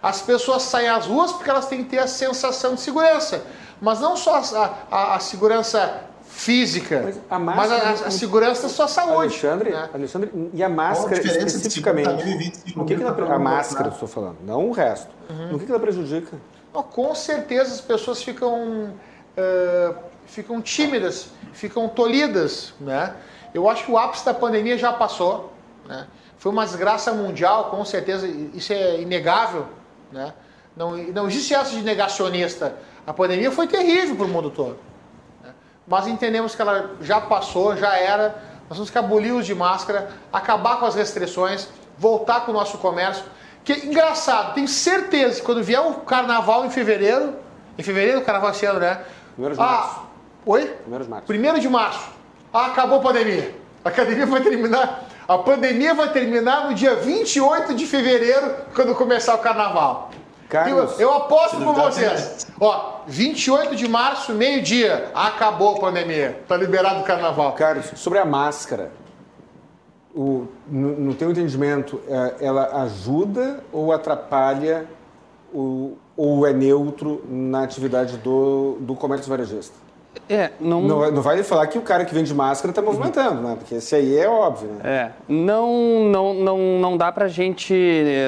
As pessoas saem às ruas porque elas têm que ter a sensação de segurança. Mas não só a, a, a segurança física, mas a, máscara, mas a, a segurança da sua saúde. Alexandre, né? Alexandre, e a máscara especificamente? O que, que ela, a máscara, estou falando, não o resto. Uhum. O que, que ela prejudica? Oh, com certeza as pessoas ficam, uh, ficam tímidas, ficam tolhidas. Né? Eu acho que o ápice da pandemia já passou. Né? Foi uma desgraça mundial, com certeza, isso é inegável. Né? Não, não existe essa de negacionista. A pandemia foi terrível para o mundo todo mas entendemos que ela já passou, já era. Nós temos que abolir o de máscara, acabar com as restrições, voltar com o nosso comércio. Que engraçado, tenho certeza que quando vier o carnaval em fevereiro, em fevereiro o carnaval esse ano, né? Primeiro de ah, março. Oi? Primeiro de março. Primeiro de março. Ah, acabou a pandemia. A academia vai terminar. A pandemia vai terminar no dia 28 de fevereiro, quando começar o carnaval. Carlos, eu, eu aposto com vocês. Ó, 28 de março, meio-dia, acabou a pandemia. Tá liberado o carnaval. Carlos, sobre a máscara, o, no, no teu entendimento, é, ela ajuda ou atrapalha o, ou é neutro na atividade do, do comércio varejista? É, não... não... não. vai falar que o cara que vende máscara está movimentando, né? Porque esse aí é óbvio. Né? É, não, não, não, não dá para a gente,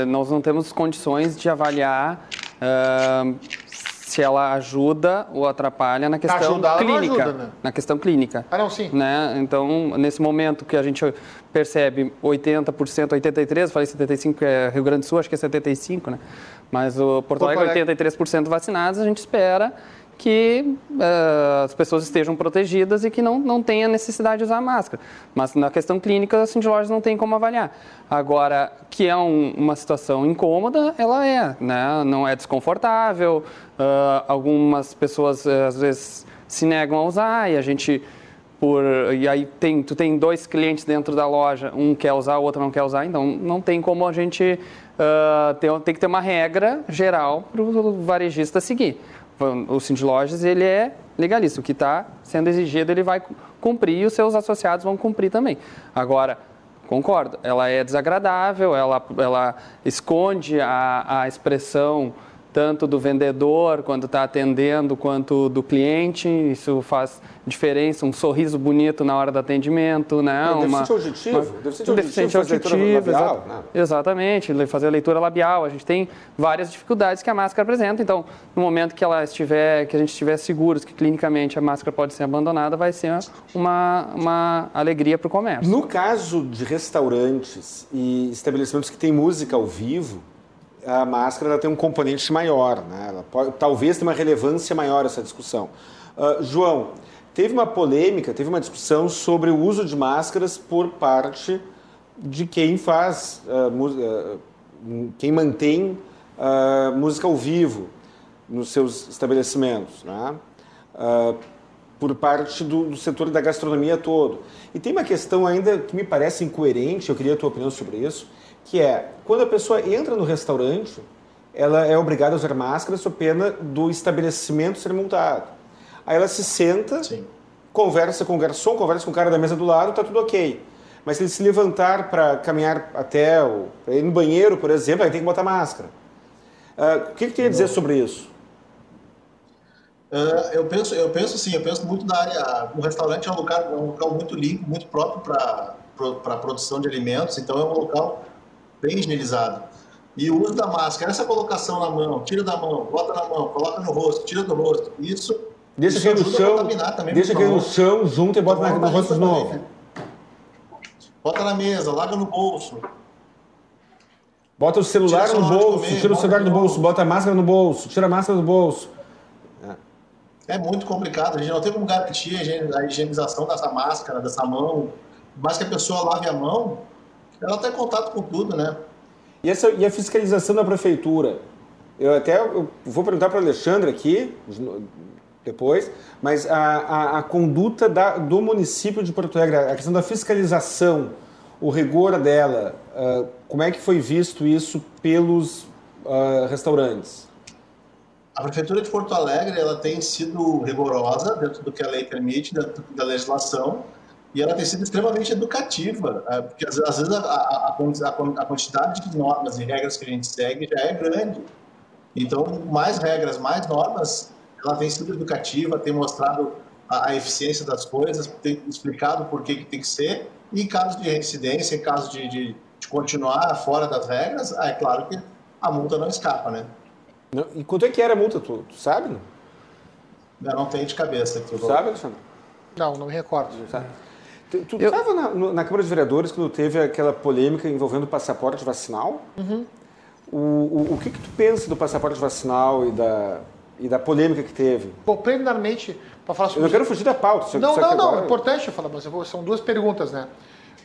nós não temos condições de avaliar uh, se ela ajuda ou atrapalha na questão Ajudar, clínica. Ajuda, né? Na questão clínica. Ah, não, sim. Né? Então, nesse momento que a gente percebe 80%, 83%, falei 75% que é Rio Grande do Sul, acho que é 75%, né? Mas o Porto, Alegre, Alegre 83% vacinados, a gente espera que uh, as pessoas estejam protegidas e que não, não tenha necessidade de usar máscara. Mas na questão clínica, a Cindy Lojas não tem como avaliar. Agora, que é um, uma situação incômoda, ela é, né? não é desconfortável, uh, algumas pessoas uh, às vezes se negam a usar e a gente por e aí tem tu tem dois clientes dentro da loja, um quer usar, o outro não quer usar, então não tem como a gente uh, ter, tem que ter uma regra geral para o varejista seguir. O Cindy Lojas ele é legalista, o que está sendo exigido ele vai cumprir e os seus associados vão cumprir também. Agora Concordo, ela é desagradável, ela, ela esconde a, a expressão tanto do vendedor quando está atendendo, quanto do cliente. Isso faz diferença, um sorriso bonito na hora do atendimento, né? É, uma, auditivo, uma, deficiente auditivo, deficiente auditivo labial, exa né? exatamente, fazer a leitura labial. A gente tem várias dificuldades que a máscara apresenta. Então, no momento que ela estiver, que a gente estiver seguros que clinicamente a máscara pode ser abandonada, vai ser uma, uma alegria para o comércio. No caso de restaurantes e estabelecimentos que têm música ao vivo, a máscara tem um componente maior, né? Pode, talvez tenha uma relevância maior essa discussão. Uh, João, teve uma polêmica, teve uma discussão sobre o uso de máscaras por parte de quem faz, uh, uh, quem mantém música ao vivo nos seus estabelecimentos, né? por parte do, do, setor da gastronomia todo. E tem uma questão ainda que me parece incoerente, eu queria a tua opinião sobre isso, que é quando a pessoa entra no restaurante, ela é obrigada a usar máscara sob pena do estabelecimento ser multado. Aí ela se senta, Sim. conversa com o garçom, conversa com o cara da mesa do lado, está tudo ok. Mas se ele se levantar para caminhar até o, ir no banheiro, por exemplo, aí tem que botar máscara. Uh, o que, que tem a dizer sobre isso? Uh, eu penso, eu penso sim, eu penso muito na área. O restaurante é um local, é um local muito limpo, muito próprio para para produção de alimentos, então é um local bem higienizado. E o uso da máscara, essa colocação na mão, tira da mão, bota na mão, coloca no rosto, tira do rosto, isso. Deixa aqui no chão, deixa aqui no chão, junta e bota na, no rosto de novo. Bota na mesa, larga no bolso. Bota o celular no bolso, comer, tira o celular do bolso, bota a máscara no bolso, tira a máscara do bolso. É. é muito complicado, a gente não tem como garantir a higienização dessa máscara, dessa mão. Mas que a pessoa lave a mão, ela está em contato com tudo, né? E, essa, e a fiscalização da prefeitura? Eu até eu vou perguntar para o Alexandre aqui, depois, mas a, a, a conduta da, do município de Porto Alegre, a questão da fiscalização, o rigor dela, uh, como é que foi visto isso pelos uh, restaurantes? A Prefeitura de Porto Alegre ela tem sido rigorosa dentro do que a lei permite, dentro da legislação, e ela tem sido extremamente educativa, é, porque às, vezes a, a, a, quantidade de normas e regras que a gente segue já é grande. Então, mais regras, mais normas, ela tem sido educativa, tem mostrado a, a eficiência das coisas, tem explicado por que, que tem que ser, e em caso de reincidência, em caso de, de, de continuar fora das regras, é claro que a multa não escapa, né? e quanto é que era a multa, tu, tu sabe? Não, não tem de cabeça. Tu sabe, Alexandre? Não, não me recordo. Sabe? Tu estava eu... na, na, Câmara de Vereadores quando teve aquela polêmica envolvendo o passaporte vacinal? Uhum. O, o, o que, que tu pensa do passaporte vacinal e da, e da polêmica que teve? Bom, preliminarmente, para falar sobre. Eu não quero fugir da pauta. Não, não, não, agora... é importante eu falar, mas vou, são duas perguntas, né?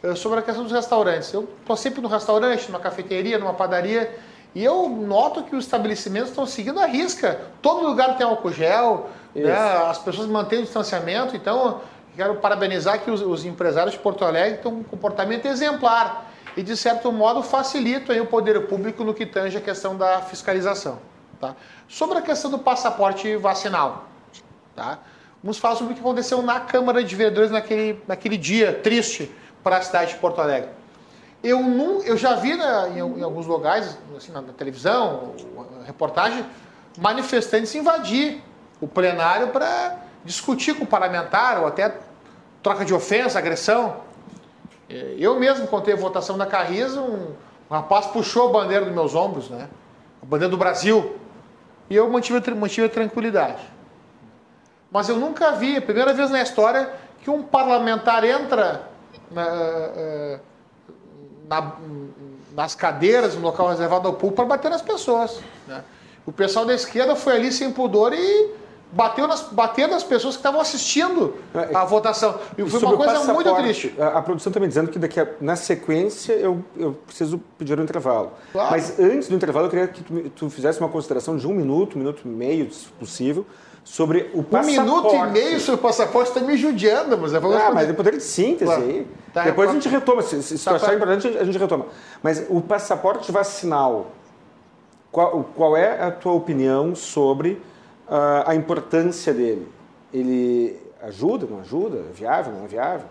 Eh, sobre a questão dos restaurantes. Eu estou sempre no restaurante, numa cafeteria, numa padaria, e eu noto que os estabelecimentos estão seguindo a risca. Todo lugar tem álcool gel, né? as pessoas mantêm o distanciamento, então quero parabenizar que os, os, empresários de Porto Alegre com um comportamento exemplar e, de certo modo, facilitam o poder público no que tange a questão da fiscalização. Tá? Sobre a questão do passaporte vacinal, tá? vamos falar sobre o que aconteceu na Câmara de Vereadores naquele, naquele dia triste para a cidade de Porto Alegre. Eu, não, eu já vi né, em, em, alguns lugares, assim, na, na televisão, reportagem, manifestantes invadir o plenário para discutir com o parlamentar ou até troca de ofensa, agressão. É, eu mesmo contei a votação da Carriza, um, um rapaz puxou a bandeira dos meus ombros, né? A bandeira do Brasil. E eu mantive, mantive a tranquilidade. Mas eu nunca vi, a primeira vez na história, que um parlamentar entra na, eh, na, nas cadeiras, no local reservado ao público, para bater nas pessoas. Né? O pessoal da esquerda foi ali sem pudor e bateu nas, bateu nas pessoas que estavam assistindo É, a votação. E foi uma coisa muito triste. A, a produção está me dizendo que daqui a- na sequência eu, eu preciso pedir um intervalo. Claro. Mas antes do intervalo, eu queria que tu, tu fizesse uma consideração de um minuto, um minuto e meio, se possível, sobre o Um passaporte. minuto e meio sobre o passaporte está me judiando, mas vou Ah, mas é poder de síntese Claro. aí. Tá, Depois a tá. gente retoma. Se, se, se tu Tá, achar tá. importante, a gente retoma. Mas o passaporte vacinal, qual, qual é a tua opinião sobre a importância dele? Ele ajuda, não ajuda? É viável, não é viável?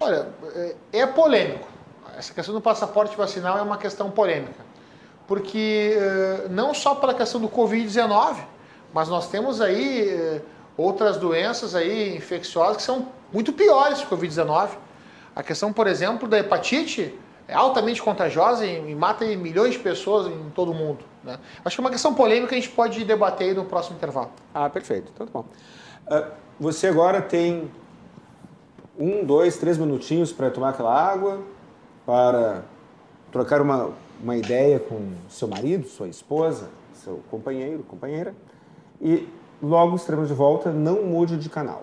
Olha, é- é polêmico. Essa questão do passaporte vacinal é uma questão polêmica. Porque eh, não só pela questão do Covid-19, mas nós temos aí eh, outras doenças aí infecciosas que são muito piores que o Covid-19. A questão, por exemplo, da hepatite é altamente contagiosa e, e mata milhões de pessoas em todo o mundo. né? Acho que é uma questão polêmica que a gente pode debater aí no próximo intervalo. Ah, perfeito. Então tá bom. Ah, você agora tem um, dois, três minutinhos para tomar aquela água, para trocar uma, uma ideia com seu marido, sua esposa, seu companheiro, companheira. E logo estaremos de volta. Não mude de canal.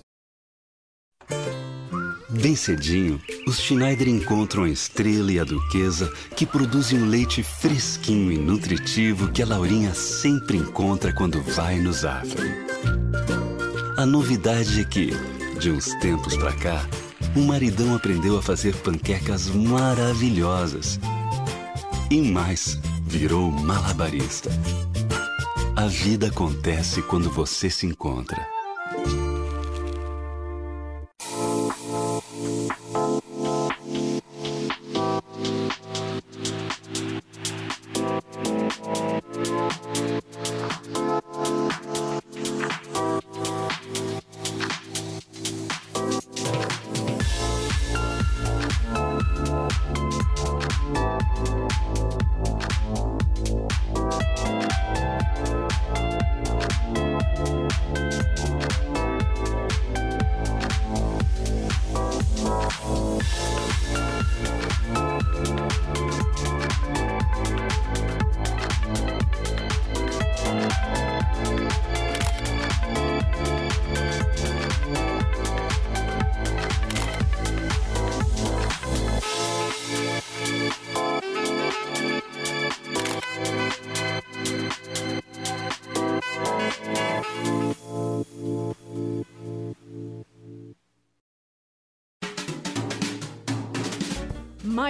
Bem cedinho, os Schneider encontram a estrela e a duquesa que produzem um leite fresquinho e nutritivo que a Laurinha sempre encontra quando vai no Zafra. A novidade é que, de uns tempos pra cá, o maridão aprendeu a fazer panquecas maravilhosas. E mais, virou malabarista. A vida acontece quando você se encontra.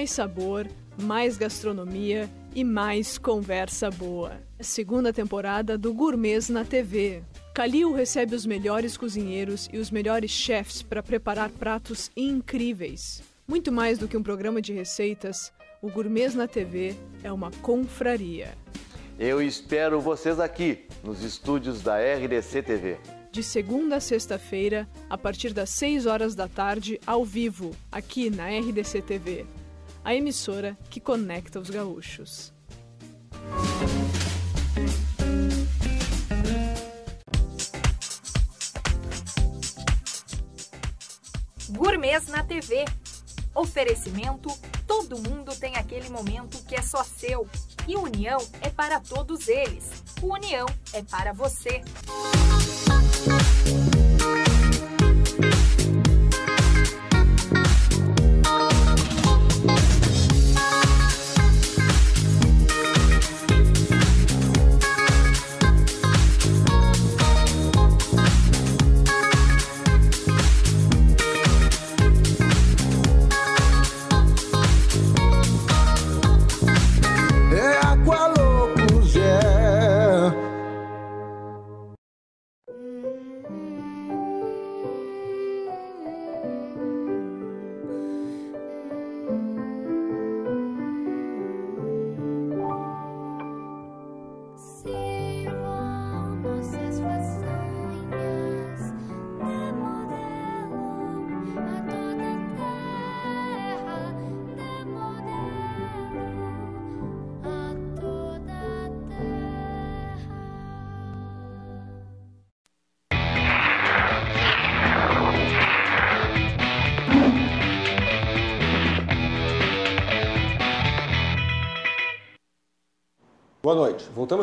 Mais sabor, mais gastronomia e mais conversa boa. Segunda temporada do Gourmets na TV. Calil recebe os melhores cozinheiros e os melhores chefs para preparar pratos incríveis. Muito mais do que um programa de receitas, o Gourmets na TV é uma confraria. Eu espero vocês aqui, nos estúdios da RDC TV. de segunda a sexta-feira, a partir das 6 horas da tarde, ao vivo, aqui na RDC TV, a emissora que conecta os gaúchos. Gourmet na TV. Oferecimento: todo mundo tem aquele momento que é só seu. E União é para todos eles. União é para você.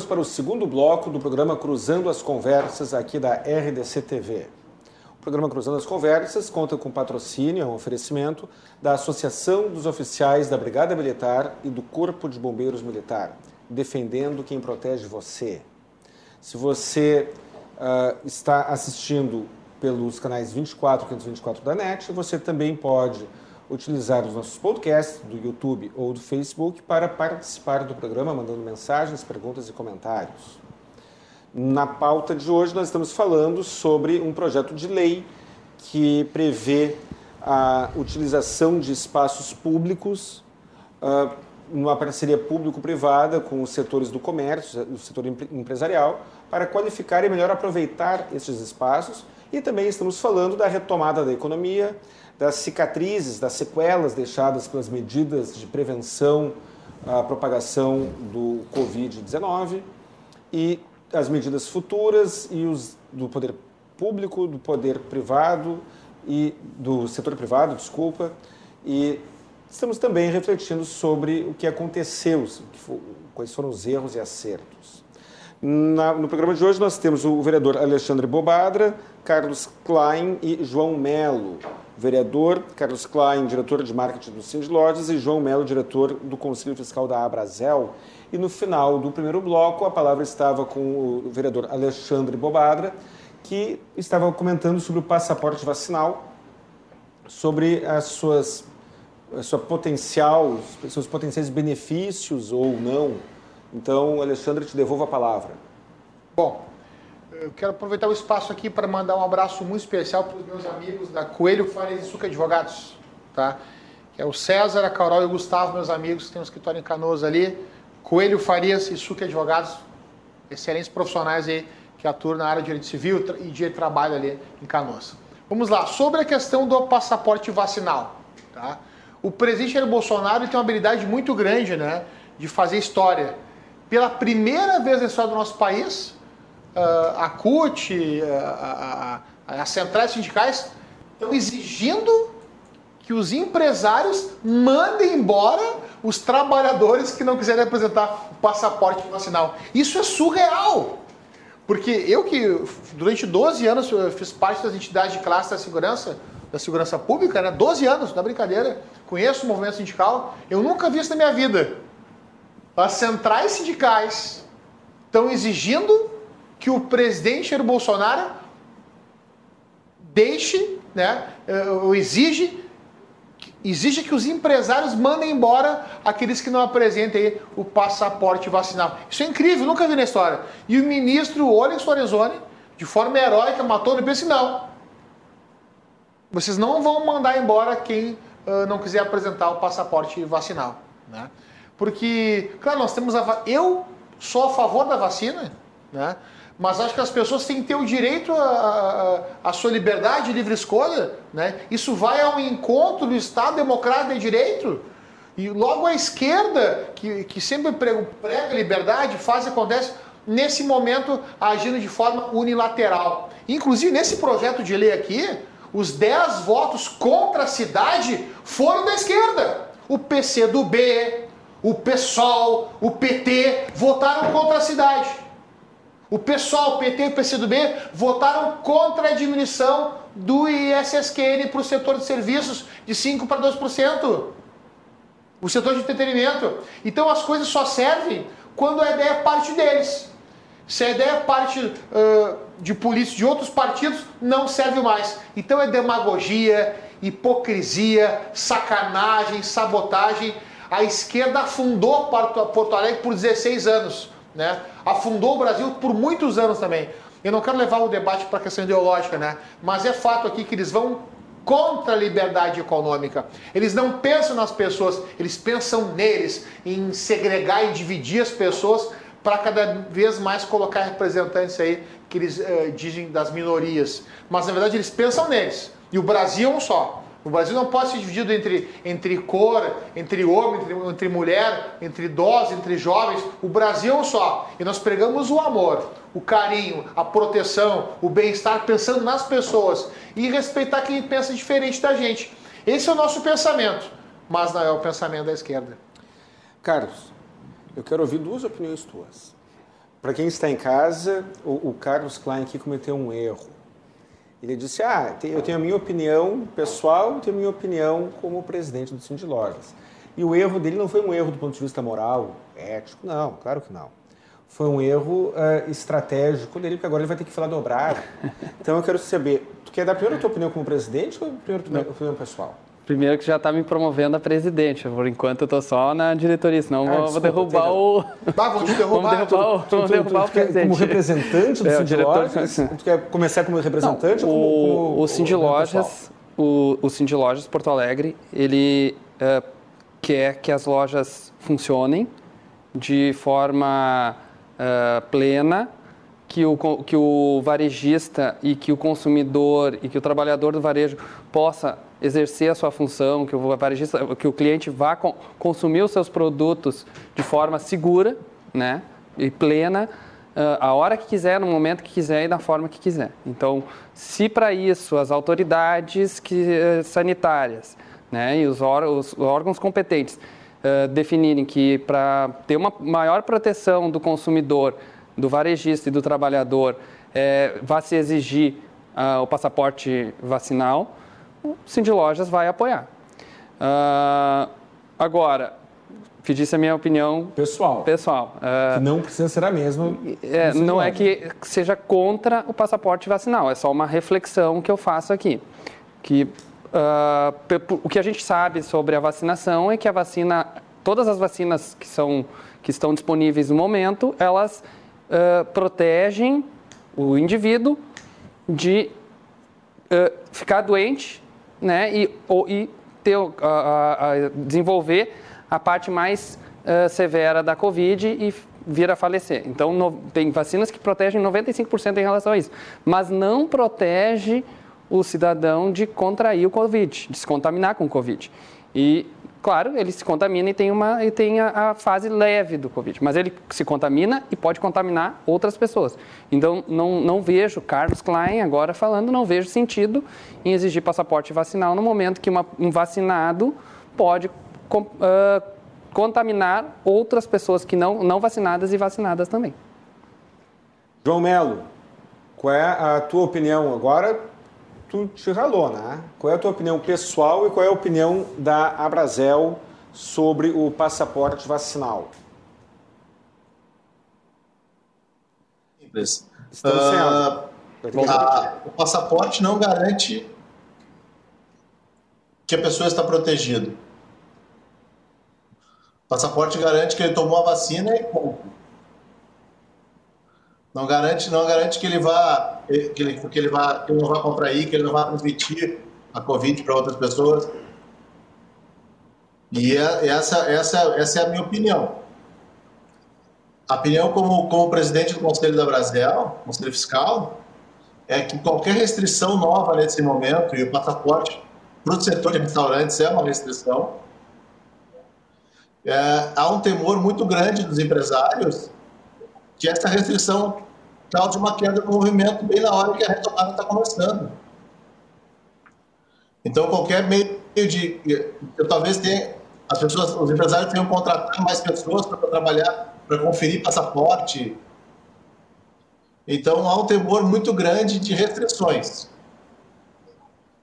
Para o segundo bloco do programa Cruzando as Conversas aqui da RDC TV. O programa Cruzando as Conversas conta com patrocínio, é um oferecimento da Associação dos Oficiais da Brigada Militar e do Corpo de Bombeiros Militar, defendendo quem protege você. Se você uh, está assistindo pelos canais 24 e 524 da NET, você também pode utilizar os nossos podcasts do YouTube ou do Facebook para participar do programa, mandando mensagens, perguntas e comentários. Na pauta de hoje, nós estamos falando sobre um projeto de lei que prevê a utilização de espaços públicos uh, numa parceria público-privada com os setores do comércio, o setor empresarial, para qualificar e melhor aproveitar esses espaços. E também estamos falando da retomada da economia, das cicatrizes, das sequelas deixadas pelas medidas de prevenção à propagação do Covid-19 e as medidas futuras e os do poder público, do poder privado e do setor privado, desculpa, e estamos também refletindo sobre o que aconteceu, quais foram os erros e acertos. Na, no programa de hoje nós temos o vereador Alexandre Bobadra, Carlos Klein e João Melo vereador, Carlos Klein, diretor de marketing do Cindy Lojas, e João Melo, diretor do Conselho Fiscal da Abrazel. E no final do primeiro bloco, a palavra estava com o vereador Alexandre Bobadra, que estava comentando sobre o passaporte vacinal, sobre as suas a sua potencial, seus potenciais benefícios ou não. Então, Alexandre, te devolvo a palavra. Bom, eu quero aproveitar o espaço aqui para mandar um abraço muito especial para os meus amigos da Coelho Fares e Suca Advogados, tá? Que é o César, a Carol e o Gustavo, meus amigos, que tem um escritório em Canoas ali. Coelho Farias e Suca Advogados, excelentes profissionais aí que atuam na área de direito civil e de trabalho ali em Canoas. Vamos lá, sobre a questão do passaporte vacinal, tá? O presidente Jair Bolsonaro tem uma habilidade muito grande, né, de fazer história. Pela primeira vez na história do nosso país, a CUT, uh, as centrais sindicais estão exigindo que os empresários mandem embora os trabalhadores que não quiserem apresentar o passaporte vacinal. Isso é surreal! Porque eu que durante 12 anos fiz parte das entidades de classe da segurança, da segurança pública, né? 12 anos, na brincadeira, conheço o movimento sindical, eu nunca vi isso na minha vida. As centrais sindicais estão exigindo que o presidente Jair Bolsonaro deixe, né, ou exige, exige que os empresários mandem embora aqueles que não apresentem o passaporte vacinal. Isso é incrível, nunca vi na história. E o ministro Onyx Lorenzoni, de forma heróica, matou no disse não. Vocês não vão mandar embora quem uh, não quiser apresentar o passaporte vacinal. Né? Porque, claro, nós temos a... Eu sou a favor da vacina, né? Mas acho que as pessoas têm que ter o direito à sua liberdade livre escolha. Né? Isso vai ao encontro do Estado democrático de direito. E logo a esquerda, que, que sempre prega, prega liberdade, faz e acontece, nesse momento agindo de forma unilateral. Inclusive, nesse projeto de lei aqui, os 10 votos contra a cidade foram da esquerda. O PCdoB, o PSOL, o PT votaram contra a cidade. O PSOL, o PT e o PCdoB votaram contra a diminuição do ISSQN para o setor de serviços de 5% para 2%. O setor de entretenimento. Então as coisas só servem quando a ideia é parte deles. Se a ideia é parte uh, de políticos de outros partidos, não serve mais. Então é demagogia, hipocrisia, sacanagem, sabotagem. A esquerda afundou Porto Alegre por 16 anos né? Afundou o Brasil por muitos anos também. Eu não quero levar o debate para a questão ideológica, né? Mas é fato aqui que eles vão contra a liberdade econômica. Eles não pensam nas pessoas, eles pensam neles, em segregar e dividir as pessoas para cada vez mais colocar representantes aí que eles uh, dizem das minorias. Mas na verdade eles pensam neles. E o Brasil é um só. O Brasil não pode ser dividido entre, entre cor, entre homem, entre, entre mulher, entre idosos, entre jovens. O Brasil é um só. E nós pregamos o amor, o carinho, a proteção, o bem-estar, pensando nas pessoas e respeitar quem pensa diferente da gente. Esse é o nosso pensamento, mas não é o pensamento da esquerda. Carlos, eu quero ouvir duas opiniões tuas. Para quem está em casa, o, o Carlos Klein aqui cometeu um erro ele disse: Ah, eu tenho a minha opinião pessoal, eu tenho a minha opinião como presidente do Cindy Lojas. E o erro dele não foi um erro do ponto de vista moral, ético, não, claro que não. Foi um erro uh, estratégico dele, porque agora ele vai ter que falar dobrado. Então eu quero saber: tu quer dar primeiro a tua opinião como presidente ou primeiro a tua opinião pessoal? Primeiro que já está me promovendo a presidente. Por enquanto eu estou só na diretoria, senão ah, vou, desculpa, derrubar o. Ah, vou te derrubar. Vamos derrubar, o, tu, tu, derrubar tu, o presidente. Como representante do é, Cindy Lojas? Tu quer começar como representante Não, ou como, como, o Cindy Lojas, o, o Cindy Lojas Porto Alegre, ele uh, quer que as lojas funcionem de forma uh, plena que o, que o varejista e que o consumidor e que o trabalhador do varejo possa exercer a sua função, que o varejista, que o cliente vá consumir os seus produtos de forma segura, né, e plena, uh, a hora que quiser, no momento que quiser e da forma que quiser. Então, se para isso as autoridades que, uh, sanitárias, né, e os, os órgãos competentes uh, definirem que para ter uma maior proteção do consumidor do varejista e do trabalhador é, vai se exigir uh, o passaporte vacinal, o Cindy Lojas vai apoiar. Uh, agora, pedisse a minha opinião pessoal. Pessoal. Uh, que não precisa ser a mesma. É, não é que seja contra o passaporte vacinal, é só uma reflexão que eu faço aqui. Que uh, o que a gente sabe sobre a vacinação é que a vacina, todas as vacinas que são que estão disponíveis no momento, elas uh, protegem o indivíduo de ficar doente né, e, ou, e ter, uh, desenvolver a parte mais severa da Covid e vir a falecer. Então, no, tem vacinas que protegem 95% em relação a isso, mas não protege o cidadão de contrair o Covid, de se contaminar com o Covid. E claro, ele se contamina e tem, uma, e tem a, a, fase leve do Covid, mas ele se contamina e pode contaminar outras pessoas. Então, não, não vejo, Carlos Klein agora falando, não vejo sentido em exigir passaporte vacinal no momento que uma, um vacinado pode com, uh, contaminar outras pessoas que não, não vacinadas e vacinadas também. João Melo, qual é a tua opinião agora? Tu te ralou, né? Qual é a tua opinião pessoal e qual é a opinião da Abrazel sobre o passaporte vacinal? Simples. Uh, o passaporte não garante que a pessoa está protegida. O passaporte garante que ele tomou a vacina e. Não garante, não garante que ele vá, que ele, que ele vá, que ele não vá contrair, que ele não vá transmitir a Covid para outras pessoas. E é, essa, essa, essa é a minha opinião. a opinião como, como presidente do Conselho da Brasel, Conselho Fiscal, é que qualquer restrição nova nesse momento, e o passaporte para o setor de restaurantes é uma restrição, é, há um temor muito grande dos empresários que essa restrição cause uma queda do movimento bem na hora que a retomada está começando. Então, qualquer meio de. Eu talvez tenha. As pessoas, os empresários tenham contratar mais pessoas para trabalhar, para conferir passaporte. Então, há um temor muito grande de restrições.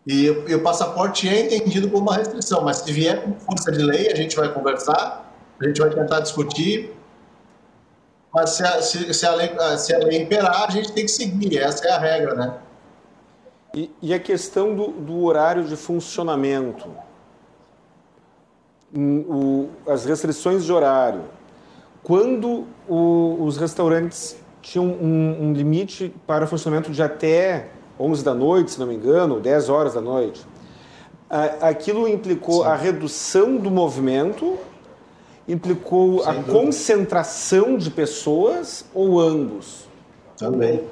E, e, o passaporte é entendido como uma restrição, mas se vier com força de lei, a gente vai conversar, a gente vai tentar discutir. Mas se a, se, se a, lei, se a lei imperar, a gente tem que seguir, essa é a regra, né? E, e a questão do, do, horário de funcionamento, hum, o, as restrições de horário. Quando o, os restaurantes tinham um, um, limite para funcionamento de até 11 da noite, se não me engano, 10 horas da noite, aquilo implicou Sim. a redução do movimento, implicou Sem a dúvida. concentração de pessoas ou ambos? Também.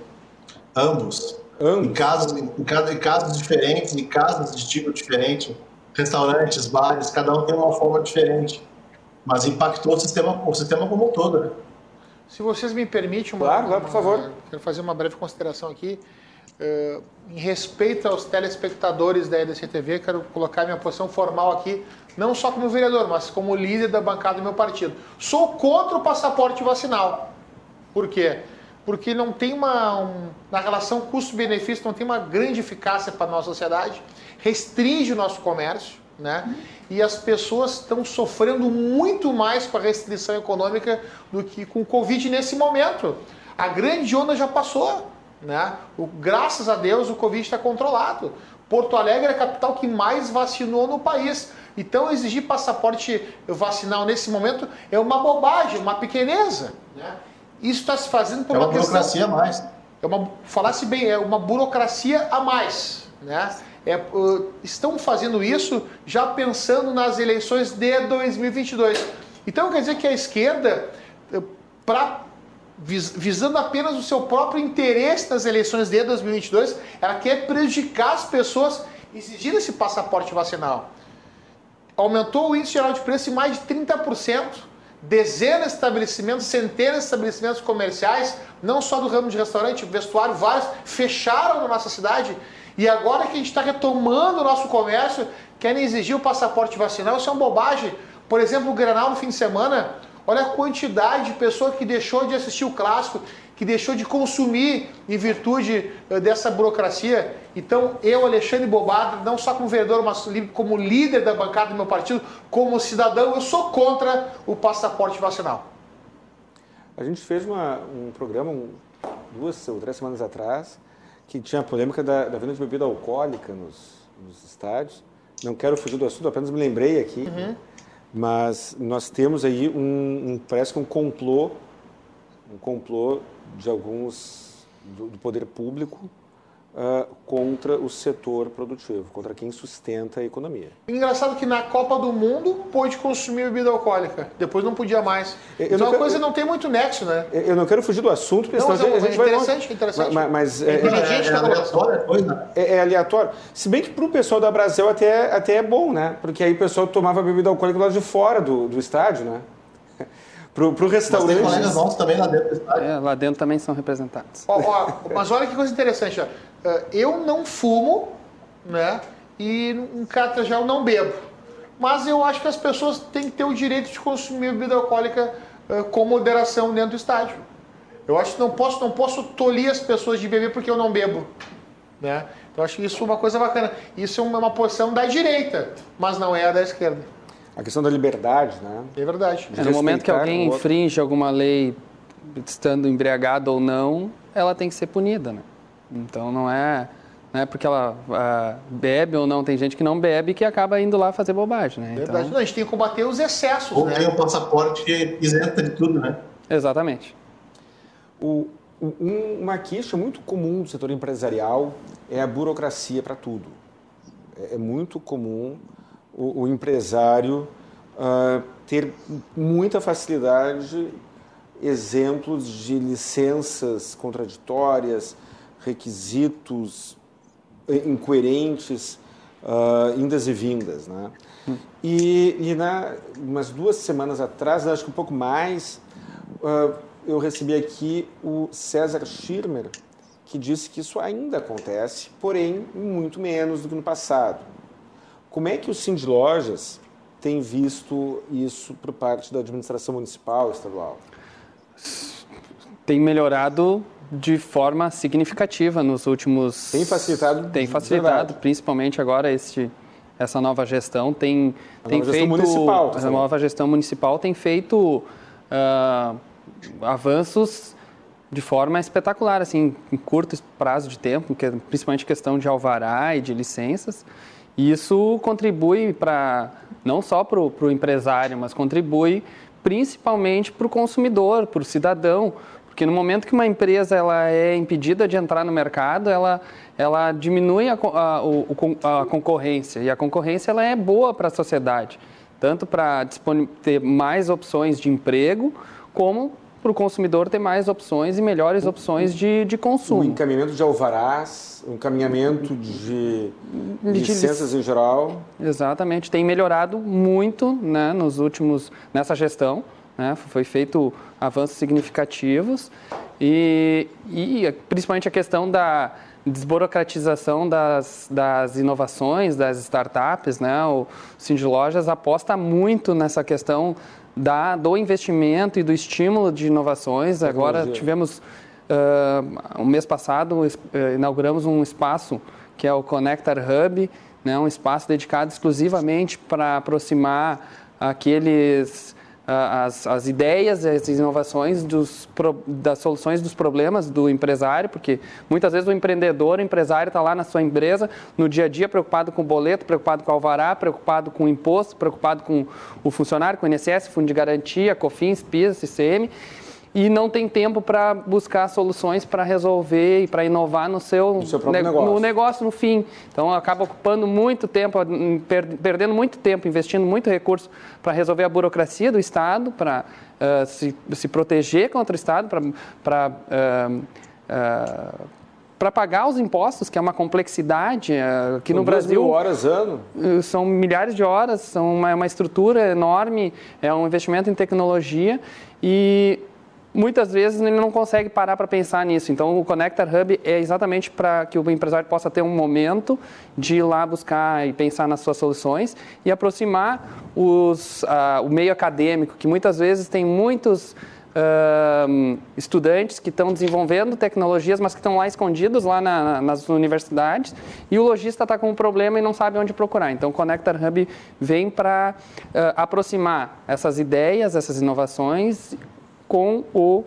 Ambos. Ambos. Em casos, em, em casos diferentes, em casas de tipo diferente, restaurantes, bares, cada um tem uma forma diferente. Mas impactou o sistema, o sistema como um todo, né? Se vocês me permitem, uma, claro, claro, por favor. Uma, quero fazer uma breve consideração aqui. Uh, em respeito aos telespectadores da EDC quero colocar minha posição formal aqui, não só como vereador, mas como líder da bancada do meu partido. Sou contra o passaporte vacinal. Por quê? porque não tem uma, um, na relação custo-benefício, não tem uma grande eficácia para a nossa sociedade, restringe o nosso comércio, né? E as pessoas estão sofrendo muito mais com a restrição econômica do que com o Covid nesse momento. A grande onda já passou, né? O, graças a Deus o Covid está controlado. Porto Alegre é a capital que mais vacinou no país. Então exigir passaporte vacinal nesse momento é uma bobagem, uma pequeneza, né? Isso está se fazendo por é uma, uma burocracia a mais. É uma, falasse bem, é uma burocracia a mais. Né? É, uh, estão fazendo isso já pensando nas eleições de 2022. Então quer dizer que a esquerda, uh, pra, vis, visando apenas o seu próprio interesse nas eleições de 2022, ela quer prejudicar as pessoas exigindo esse passaporte vacinal. Aumentou o índice geral de preço em mais de 30% dezenas de estabelecimentos, centenas de estabelecimentos comerciais, não só do ramo de restaurante, vestuário, vários, fecharam na nossa cidade. E agora que a gente está retomando o nosso comércio, querem exigir o passaporte vacinal, isso é uma bobagem. Por exemplo, o Granal no fim de semana, olha a quantidade de pessoa que deixou de assistir o clássico, que deixou de consumir em virtude eh, dessa burocracia. Então, eu, Alexandre Bobado, não só como vereador, mas como líder da bancada do meu partido, como cidadão, eu sou contra o passaporte vacinal. A gente fez uma, um programa um, duas ou três semanas atrás que tinha a polêmica da, da venda de bebida alcoólica nos, nos estádios. Não quero fugir do assunto, apenas me lembrei aqui. Uhum. Mas nós temos aí um, um parece que um complô, um complô de alguns do, do poder público uh, contra o setor produtivo, contra quem sustenta a economia. Engraçado que na Copa do Mundo pôde consumir bebida alcoólica, depois não podia mais. Eu então a coisa não tem muito nexo, né? Eu não quero fugir do assunto, porque não, senão a gente é interessante, vai... interessante. Mas, mas é, é, é, é aleatório coisa. É, é, aleatório. Se bem que para o pessoal da Brasil até, até é bom, né? Porque aí o pessoal tomava bebida alcoólica lá de fora do, do estádio, né? Pro, pro restaurante. Mas tem colegas nossos também lá dentro do estádio. É, lá dentro também são representados. Ó, ó, mas olha que coisa interessante, ó. Eh, eu não fumo, né? E em já eu não bebo. Mas eu acho que as pessoas têm que ter o direito de consumir bebida alcoólica uh, com moderação dentro do estádio. Eu acho que não posso, não posso tolir as pessoas de beber porque eu não bebo, né? Então acho que isso é uma coisa bacana. Isso é uma, uma posição da direita, mas não é a da esquerda. A questão da liberdade, né? É verdade. É, no momento que alguém infringe alguma lei, estando embriagado ou não, ela tem que ser punida, né? Então não é, não é porque ela uh, bebe ou não, tem gente que não bebe que acaba indo lá fazer bobagem, né? Verdade, então... não, a gente tem que combater os excessos, ou né? tem um passaporte que isenta de tudo, né? Exatamente. O, um, uma queixa muito comum do setor empresarial é a burocracia para tudo. É, é, muito comum o, o empresário uh, ter muita facilidade exemplos de licenças contraditórias, requisitos incoerentes, uh, indas e vindas. Né? E, e na, umas duas semanas atrás, acho que um pouco mais, uh, eu recebi aqui o César Schirmer, que disse que isso ainda acontece, porém muito menos do que no passado. Como é que o Sim de Lojas tem visto isso por parte da administração municipal estadual? Tem melhorado de forma significativa nos últimos. Tem facilitado. Tem facilitado, verdade. principalmente agora este, essa nova gestão tem, a tem nova feito. Gestão municipal, a nova gestão municipal tem feito uh, avanços de forma espetacular, assim, em curto prazo de tempo, que é principalmente questão de alvará e de licenças. E isso contribui para não só para o empresário, mas contribui principalmente para o consumidor, para o cidadão, porque no momento que uma empresa ela é impedida de entrar no mercado, ela, ela diminui a, a, a concorrência. E a concorrência ela é boa para a sociedade, tanto para ter mais opções de emprego, como para o consumidor ter mais opções e melhores opções de, de consumo. O encaminhamento de alvarás, o encaminhamento de, de licenças em geral. Exatamente, tem melhorado muito né, nos últimos, nessa gestão. Né, foi feito avanços significativos e, e principalmente a questão da desburocratização das, das inovações, das startups, né? O Cindy Lojas aposta muito nessa questão da, do investimento e do estímulo de inovações. Tecnologia. Agora tivemos, uh, o mês passado, uh, inauguramos um espaço que é o Connector Hub, né, um espaço dedicado exclusivamente para aproximar aqueles as, as ideias, as inovações dos, das soluções dos problemas do empresário, porque muitas vezes o empreendedor, o empresário está lá na sua empresa, no dia a dia, preocupado com o boleto, preocupado com o alvará, preocupado com o imposto, preocupado com o funcionário, com o INSS, Fundo de Garantia, COFINS, PIS, CCM, e não tem tempo para buscar soluções para resolver e para inovar no seu, no, seu ne negócio. no negócio no fim. Então acaba ocupando muito tempo, per perdendo muito tempo, investindo muito recurso para resolver a burocracia do Estado, para uh, se, se, proteger contra o Estado, para uh, uh, para pagar os impostos, que é uma complexidade uh, aqui no Brasil. Mil horas ano? São milhares de horas, são uma, uma estrutura enorme, é um investimento em tecnologia e muitas vezes ele não consegue parar para pensar nisso. Então, o Connector Hub é exatamente para que o empresário possa ter um momento de ir lá buscar e pensar nas suas soluções e aproximar os, uh, o meio acadêmico, que muitas vezes tem muitos uh, estudantes que estão desenvolvendo tecnologias, mas que estão lá escondidos lá na, nas universidades, e o lojista está com um problema e não sabe onde procurar. Então, o Connector Hub vem para uh, aproximar essas ideias, essas inovações com, o,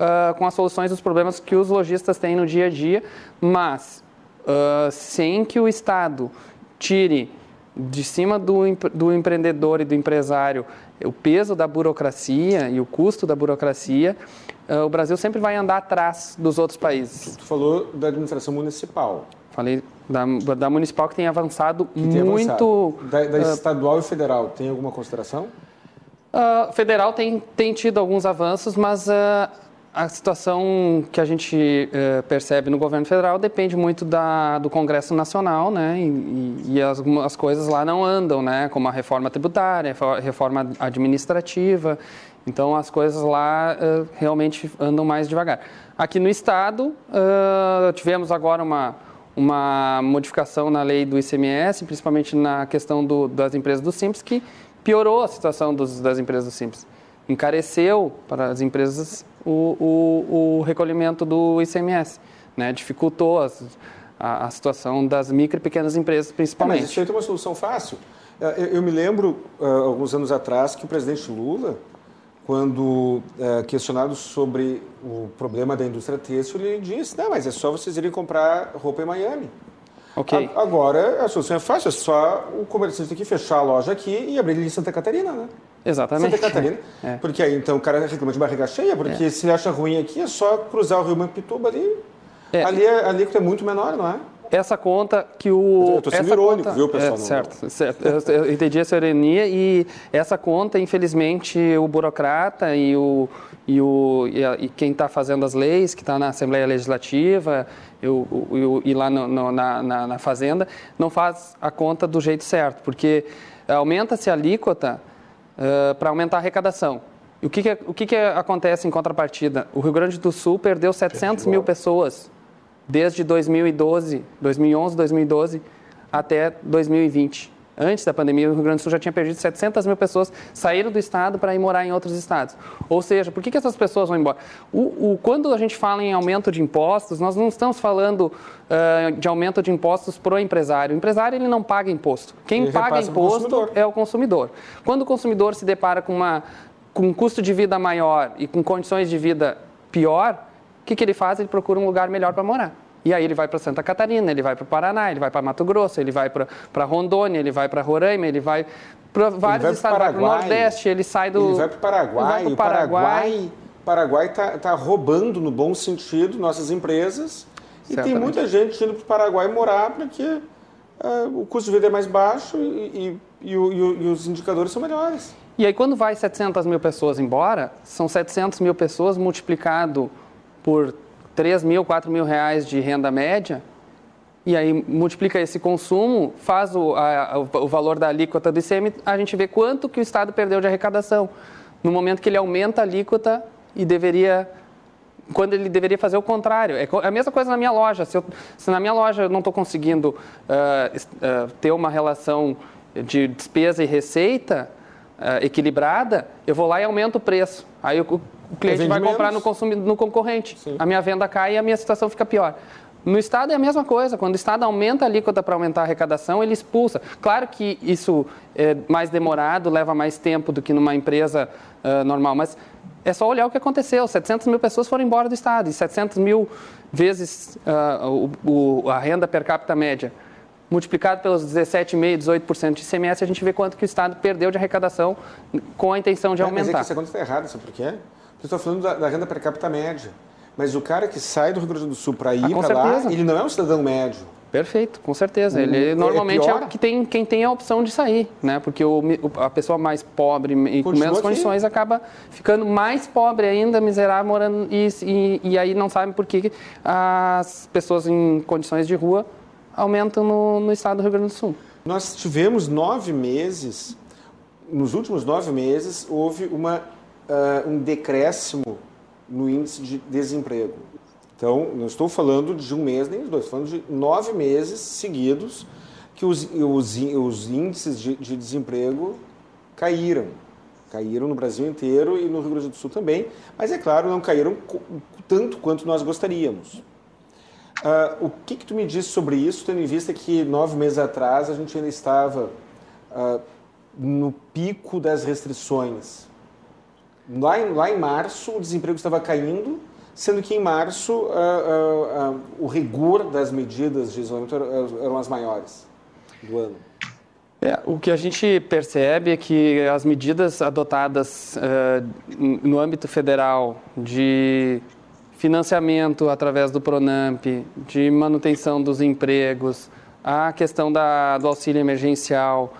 uh, com as soluções dos problemas que os lojistas têm no dia a dia, mas uh, sem que o Estado tire de cima do, do empreendedor e do empresário o peso da burocracia e o custo da burocracia, uh, o Brasil sempre vai andar atrás dos outros países. Tu falou da administração municipal. Falei da, da municipal que tem avançado que tem muito. Avançado. Da, da uh, estadual e federal, tem alguma consideração? Uh, federal tem, tem tido alguns avanços, mas uh, a situação que a gente uh, percebe no governo federal depende muito da, do Congresso Nacional, né? E, e as, as coisas lá não andam, né? Como a reforma tributária, a reforma administrativa. Então as coisas lá uh, realmente andam mais devagar. Aqui no estado tivemos agora uma uma modificação na lei do ICMS, principalmente na questão do, das empresas do Simples, que piorou a situação dos, das empresas simples. Encareceu para as empresas o, o, o recolhimento do ICMS, né? dificultou as, a, a, situação das micro e pequenas empresas, principalmente. É, mas isso aí tem uma solução fácil. É, eu, eu me lembro, uh, alguns anos atrás, que o presidente Lula, quando uh, questionado sobre o problema da indústria têxtil, ele disse, não, mas é só vocês irem comprar roupa em Miami. Ok. A, agora a solução é fácil, é só o comerciante tem que fechar a loja aqui e abrir ele em Santa Catarina, né? Exatamente. Santa Catarina. É. Porque aí então o cara reclama de barriga cheia, porque é. se ele acha ruim aqui é só cruzar o rio Mampituba ali. É. Ali, é, ali é muito menor, não é? essa conta que o. Eu tô sendo essa irônico, conta, viu, pessoal? É, certo, certo. Eu, eu entendi essa ironia e essa conta, infelizmente, o burocrata e, o, e, o, e, a, e quem está fazendo as leis, que está na Assembleia Legislativa eu, e lá no, no, na, na, na, Fazenda, não faz a conta do jeito certo, porque aumenta-se a alíquota uh, para aumentar a arrecadação. E o que, que, o que, que acontece em contrapartida? O Rio Grande do Sul perdeu 700 mil pessoas desde 2012, 2011, 2012 até 2020. Antes da pandemia, o Rio Grande do Sul já tinha perdido 700 mil pessoas, saíram do estado para ir morar em outros estados. Ou seja, por que, que essas pessoas vão embora? O, o, quando a gente fala em aumento de impostos, nós não estamos falando uh, de aumento de impostos para o empresário. O empresário ele não paga imposto. Quem ele paga imposto é o consumidor. Quando o consumidor se depara com, uma, com um custo de vida maior e com condições de vida pior, o que, que ele faz? Ele procura um lugar melhor para morar. E aí ele vai para Santa Catarina, ele vai para o Paraná, ele vai para Mato Grosso, ele vai para Rondônia, ele vai para Roraima, ele vai para vários estados, vai para o Nordeste, ele sai do... Ele vai para o Paraguai, o Paraguai... Paraguai está tá roubando, no bom sentido, nossas empresas. E Certamente. tem muita gente indo para o Paraguai morar porque uh, o custo de vida é mais baixo e, e, e, e os indicadores são melhores. E aí, quando vai 700 mil pessoas embora, são 700 mil pessoas multiplicado por 3 mil, 4 mil reais de renda média, e aí multiplica esse consumo, faz o, a, o valor da alíquota do ICM, a gente vê quanto que o Estado perdeu de arrecadação. No momento que ele aumenta a alíquota e deveria quando ele deveria fazer o contrário. É a mesma coisa na minha loja. Se, eu, se na minha loja eu não estou conseguindo uh, uh, ter uma relação de despesa e receita uh, equilibrada, eu vou lá e aumento o preço. Aí o cliente vai comprar no, no concorrente. Sim. A minha venda cai e a minha situação fica pior. No Estado é a mesma coisa. Quando o Estado aumenta a alíquota para aumentar a arrecadação, ele expulsa. Claro que isso é mais demorado, leva mais tempo do que numa empresa uh, normal, mas é só olhar o que aconteceu. 700 mil pessoas foram embora do Estado e 700 mil vezes uh, o, o, a renda per capita média multiplicado pelos 17,5%, 18% de ICMS, a gente vê quanto que o Estado perdeu de arrecadação com a intenção de aumentar. Mas é que essa conta está errada, sabe por quê? Eu estou falando da, da, renda per capita média. Mas o cara que sai do Rio Grande do Sul para ir ah, para lá, ele não é um cidadão médio. Perfeito, com certeza. Ele é normalmente é, que tem, quem tem a opção de sair, né? Porque o, a pessoa mais pobre e com menos aqui. condições acaba ficando mais pobre ainda, miserável, morando e, e, e, aí não sabe por que as pessoas em condições de rua aumentam no, no estado do Rio Grande do Sul. Nós tivemos nove meses, nos últimos nove meses houve uma uh, um decréscimo no índice de desemprego. Então, não estou falando de um mês nem de dois, estou falando de nove meses seguidos que os, os, os índices de, de desemprego caíram. Caíram no Brasil inteiro e no Rio Grande do Sul também, mas é claro, não caíram tanto quanto nós gostaríamos. Uh, o que, que tu me diz sobre isso, tendo em vista que nove meses atrás a gente ainda estava uh, no pico das restrições? Lá em, lá em março, o desemprego estava caindo, sendo que em março uh, uh, uh, o rigor das medidas de isolamento eram as maiores do ano. É, o que a gente percebe é que as medidas adotadas no âmbito federal de financiamento através do Pronamp, de manutenção dos empregos, a questão da, do auxílio emergencial,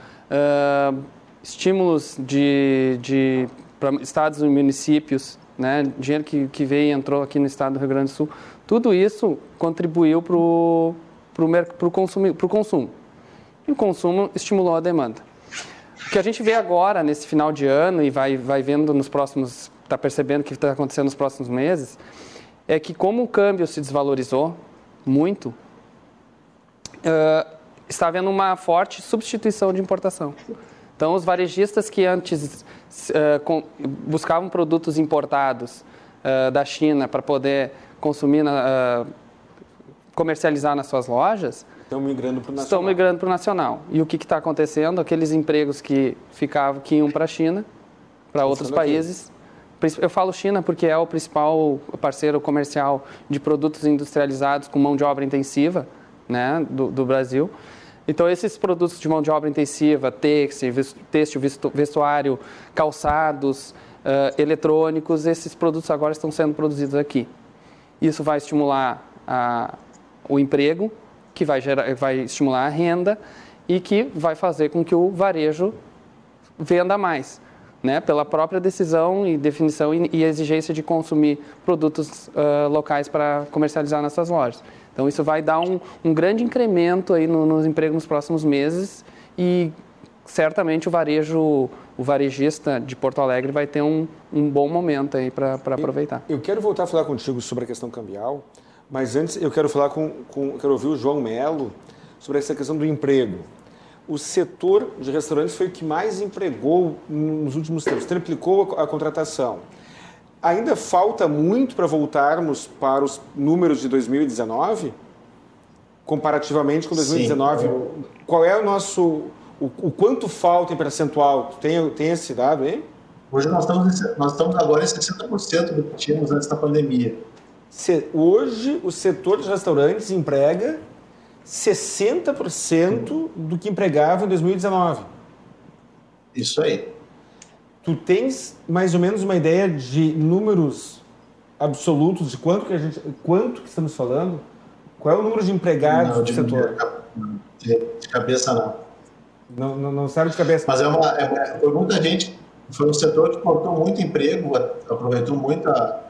estímulos de, de para estados e municípios, né, dinheiro que, que veio e entrou aqui no estado do Rio Grande do Sul, tudo isso contribuiu para o consumo, consumo. E o consumo estimulou a demanda. O que a gente vê agora, nesse final de ano, e vai, vai vendo nos próximos, está percebendo que está acontecendo nos próximos meses, é que como o câmbio se desvalorizou muito, uh, está havendo uma forte substituição de importação. Então, os varejistas que antes uh, com, buscavam produtos importados uh, da China para poder consumir, na, uh, comercializar nas suas lojas, estão migrando para o nacional. Estão migrando para o nacional. E o que está acontecendo? Aqueles empregos que ficavam, que iam para a China, para outros países. Aqui. Eu falo China porque é o principal parceiro comercial de produtos industrializados com mão de obra intensiva né, do, do Brasil. Então, esses produtos de mão de obra intensiva, têxtil, vestuário, calçados, uh, eletrônicos, esses produtos agora estão sendo produzidos aqui. Isso vai estimular a, o emprego, que vai, gerar, vai estimular a renda e que vai fazer com que o varejo venda mais. Né, pela própria decisão e definição e, e exigência de consumir produtos uh, locais para comercializar nas suas lojas. Então, isso vai dar um, um grande incremento aí no, nos empregos nos próximos meses e certamente o varejo, o varejista de Porto Alegre vai ter um, um bom momento aí para aproveitar. Eu, quero voltar a falar contigo sobre a questão cambial, mas antes eu quero falar com, com quero ouvir o João Melo sobre essa questão do emprego. O setor de restaurantes foi o que mais empregou nos últimos tempos, triplicou a, a contratação. Ainda falta muito para voltarmos para os números de 2019, comparativamente com 2019. Sim. Qual é o nosso. O, o, quanto falta em percentual? Tem, tem esse dado aí? Hoje nós estamos, nós estamos agora em 60% do que tínhamos antes da pandemia. Se, hoje o setor de restaurantes emprega 60% Sim. do que empregava em 2019. Isso aí. Tu tens mais ou menos uma ideia de números absolutos de quanto que a gente, quanto que estamos falando? Qual é o número de empregados não, do setor? De cabeça não. Não, não, não sabe de cabeça. Mas é uma, é, foi muita gente, foi um setor que cortou muito emprego, aproveitou muita.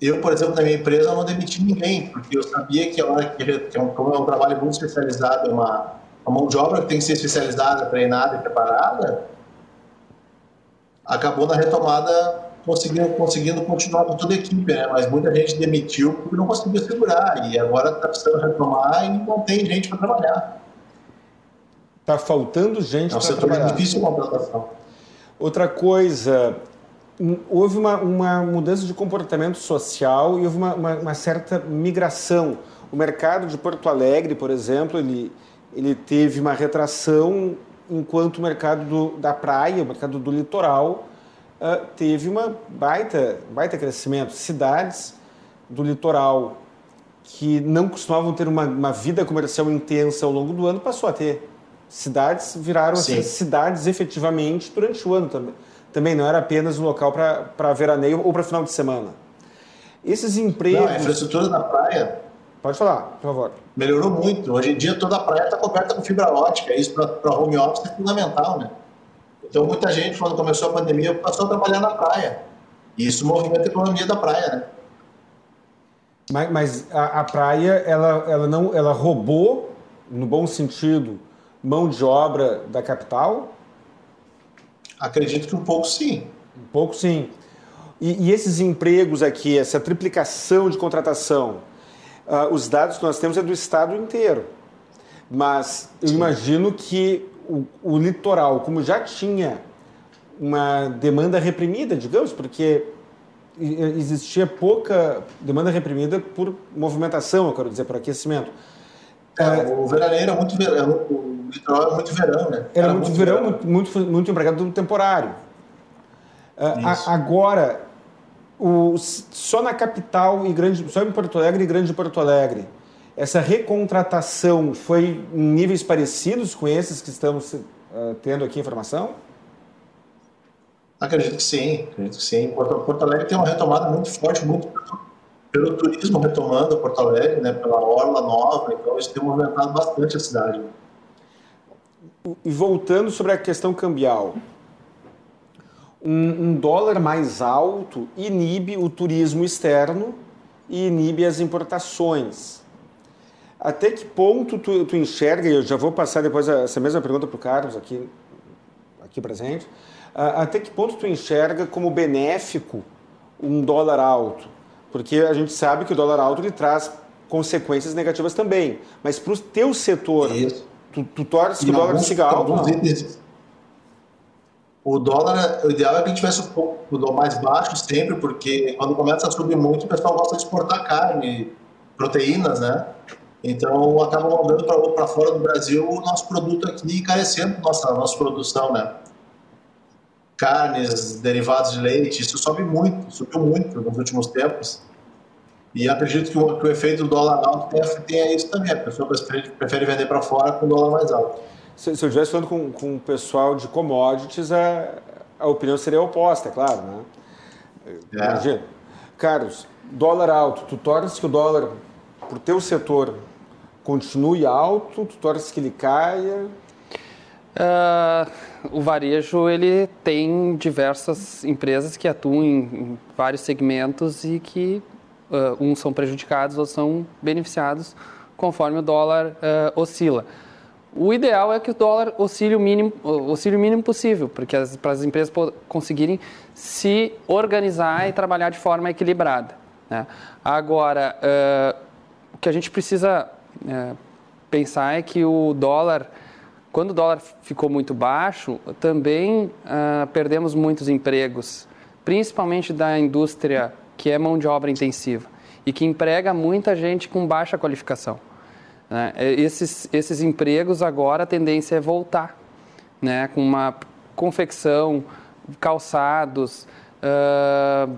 Eu, por exemplo, na minha empresa, não demiti ninguém, porque eu sabia que, ela, que como é um trabalho muito especializado, é uma, uma mão de obra que tem que ser especializada, treinada e preparada, acabou na retomada conseguindo, conseguindo continuar com toda a equipe, né? Mas muita gente demitiu porque não conseguiu segurar e agora está precisando retomar e não tem gente para trabalhar. Está faltando gente para trabalhar. É um setor difícil contratação. Outra coisa, houve uma, uma, mudança de comportamento social e houve uma, uma, uma, certa migração. O mercado de Porto Alegre, por exemplo, ele, ele teve uma retração enquanto o mercado do, da praia, o mercado do litoral, uh, teve uma baita, baita crescimento. Cidades do litoral que não costumavam ter uma, uma vida comercial intensa ao longo do ano, passou a ter. Cidades viraram assim, cidades efetivamente durante o ano também. Também não era apenas um local para veraneio ou para final de semana. Esses empregos. Não, a infraestrutura da praia Pode falar, por favor. Melhorou muito. Hoje em dia toda a praia está coberta com fibra ótica. Isso para home office é fundamental, né? Então muita gente, quando começou a pandemia, passou a trabalhar na praia. E isso movimenta a economia da praia, né? Mas, mas a, a, praia, ela, ela não, ela roubou, no bom sentido, mão de obra da capital? Acredito que um pouco sim. Um pouco sim. E, e esses empregos aqui, essa triplicação de contratação, uh, os dados que nós temos é do estado inteiro. Mas eu Sim. imagino que o, o, litoral, como já tinha uma demanda reprimida, digamos, porque existia pouca demanda reprimida por movimentação, eu quero dizer, por aquecimento. É, o veraneiro era muito verão, o litoral era muito verão, né? Era, era muito, muito verão, verão, Muito, muito, empregado do temporário. Uh, agora, o, só na capital e grande, só em Porto Alegre e Grande Porto Alegre, essa recontratação foi em níveis parecidos com esses que estamos uh, tendo aqui informação? Acredito que sim, acredito que sim. Porto, Porto Alegre tem uma retomada muito forte, muito pelo turismo retomando Porto Alegre, né, pela orla nova, então isso tem movimentado bastante a cidade. E voltando sobre a questão cambial, um, um dólar mais alto inibe o turismo externo e inibe as importações. Até que ponto tu, tu enxerga, e eu já vou passar depois essa mesma pergunta para o Carlos aqui, aqui presente, até que ponto tu enxerga como benéfico um dólar alto? Porque a gente sabe que o dólar alto ele traz consequências negativas também, mas para o teu setor, tu, tu torce que o dólar siga alto? O dólar, o ideal é que tivesse um pouco mais baixo sempre, porque quando começa a subir muito, o pessoal gosta de exportar carne, proteínas, né? Então acaba mandando para fora do Brasil o nosso produto aqui encarecendo nossa nossa produção, né? Carnes, derivados de leite, isso sobe muito, subiu muito nos últimos tempos. E acredito que o, que o efeito do dólar alto tenha, tenha isso também. A pessoa prefere, prefere vender para fora com dólar mais alto se, se eu estivesse falando com, com o pessoal de commodities, a, a opinião seria oposta, é claro. Né? É. Imagina. Carlos, dólar alto, tu tornas que o dólar, para o teu setor, continue alto, tu torce que ele caia? Uh, o varejo ele tem diversas empresas que atuam em, em vários segmentos e que uh, uns são prejudicados ou são beneficiados conforme o dólar uh, oscila. O ideal é que o dólar oscile o mínimo, oscile o mínimo possível, porque as, para as empresas conseguirem se organizar e trabalhar de forma equilibrada. Né? Agora, uh, o que a gente precisa uh, pensar é que o dólar, quando o dólar ficou muito baixo, também uh, perdemos muitos empregos, principalmente da indústria que é mão de obra intensiva e que emprega muita gente com baixa qualificação. Né? Esses, esses empregos agora a tendência é voltar, né? com uma confecção, calçados, uh,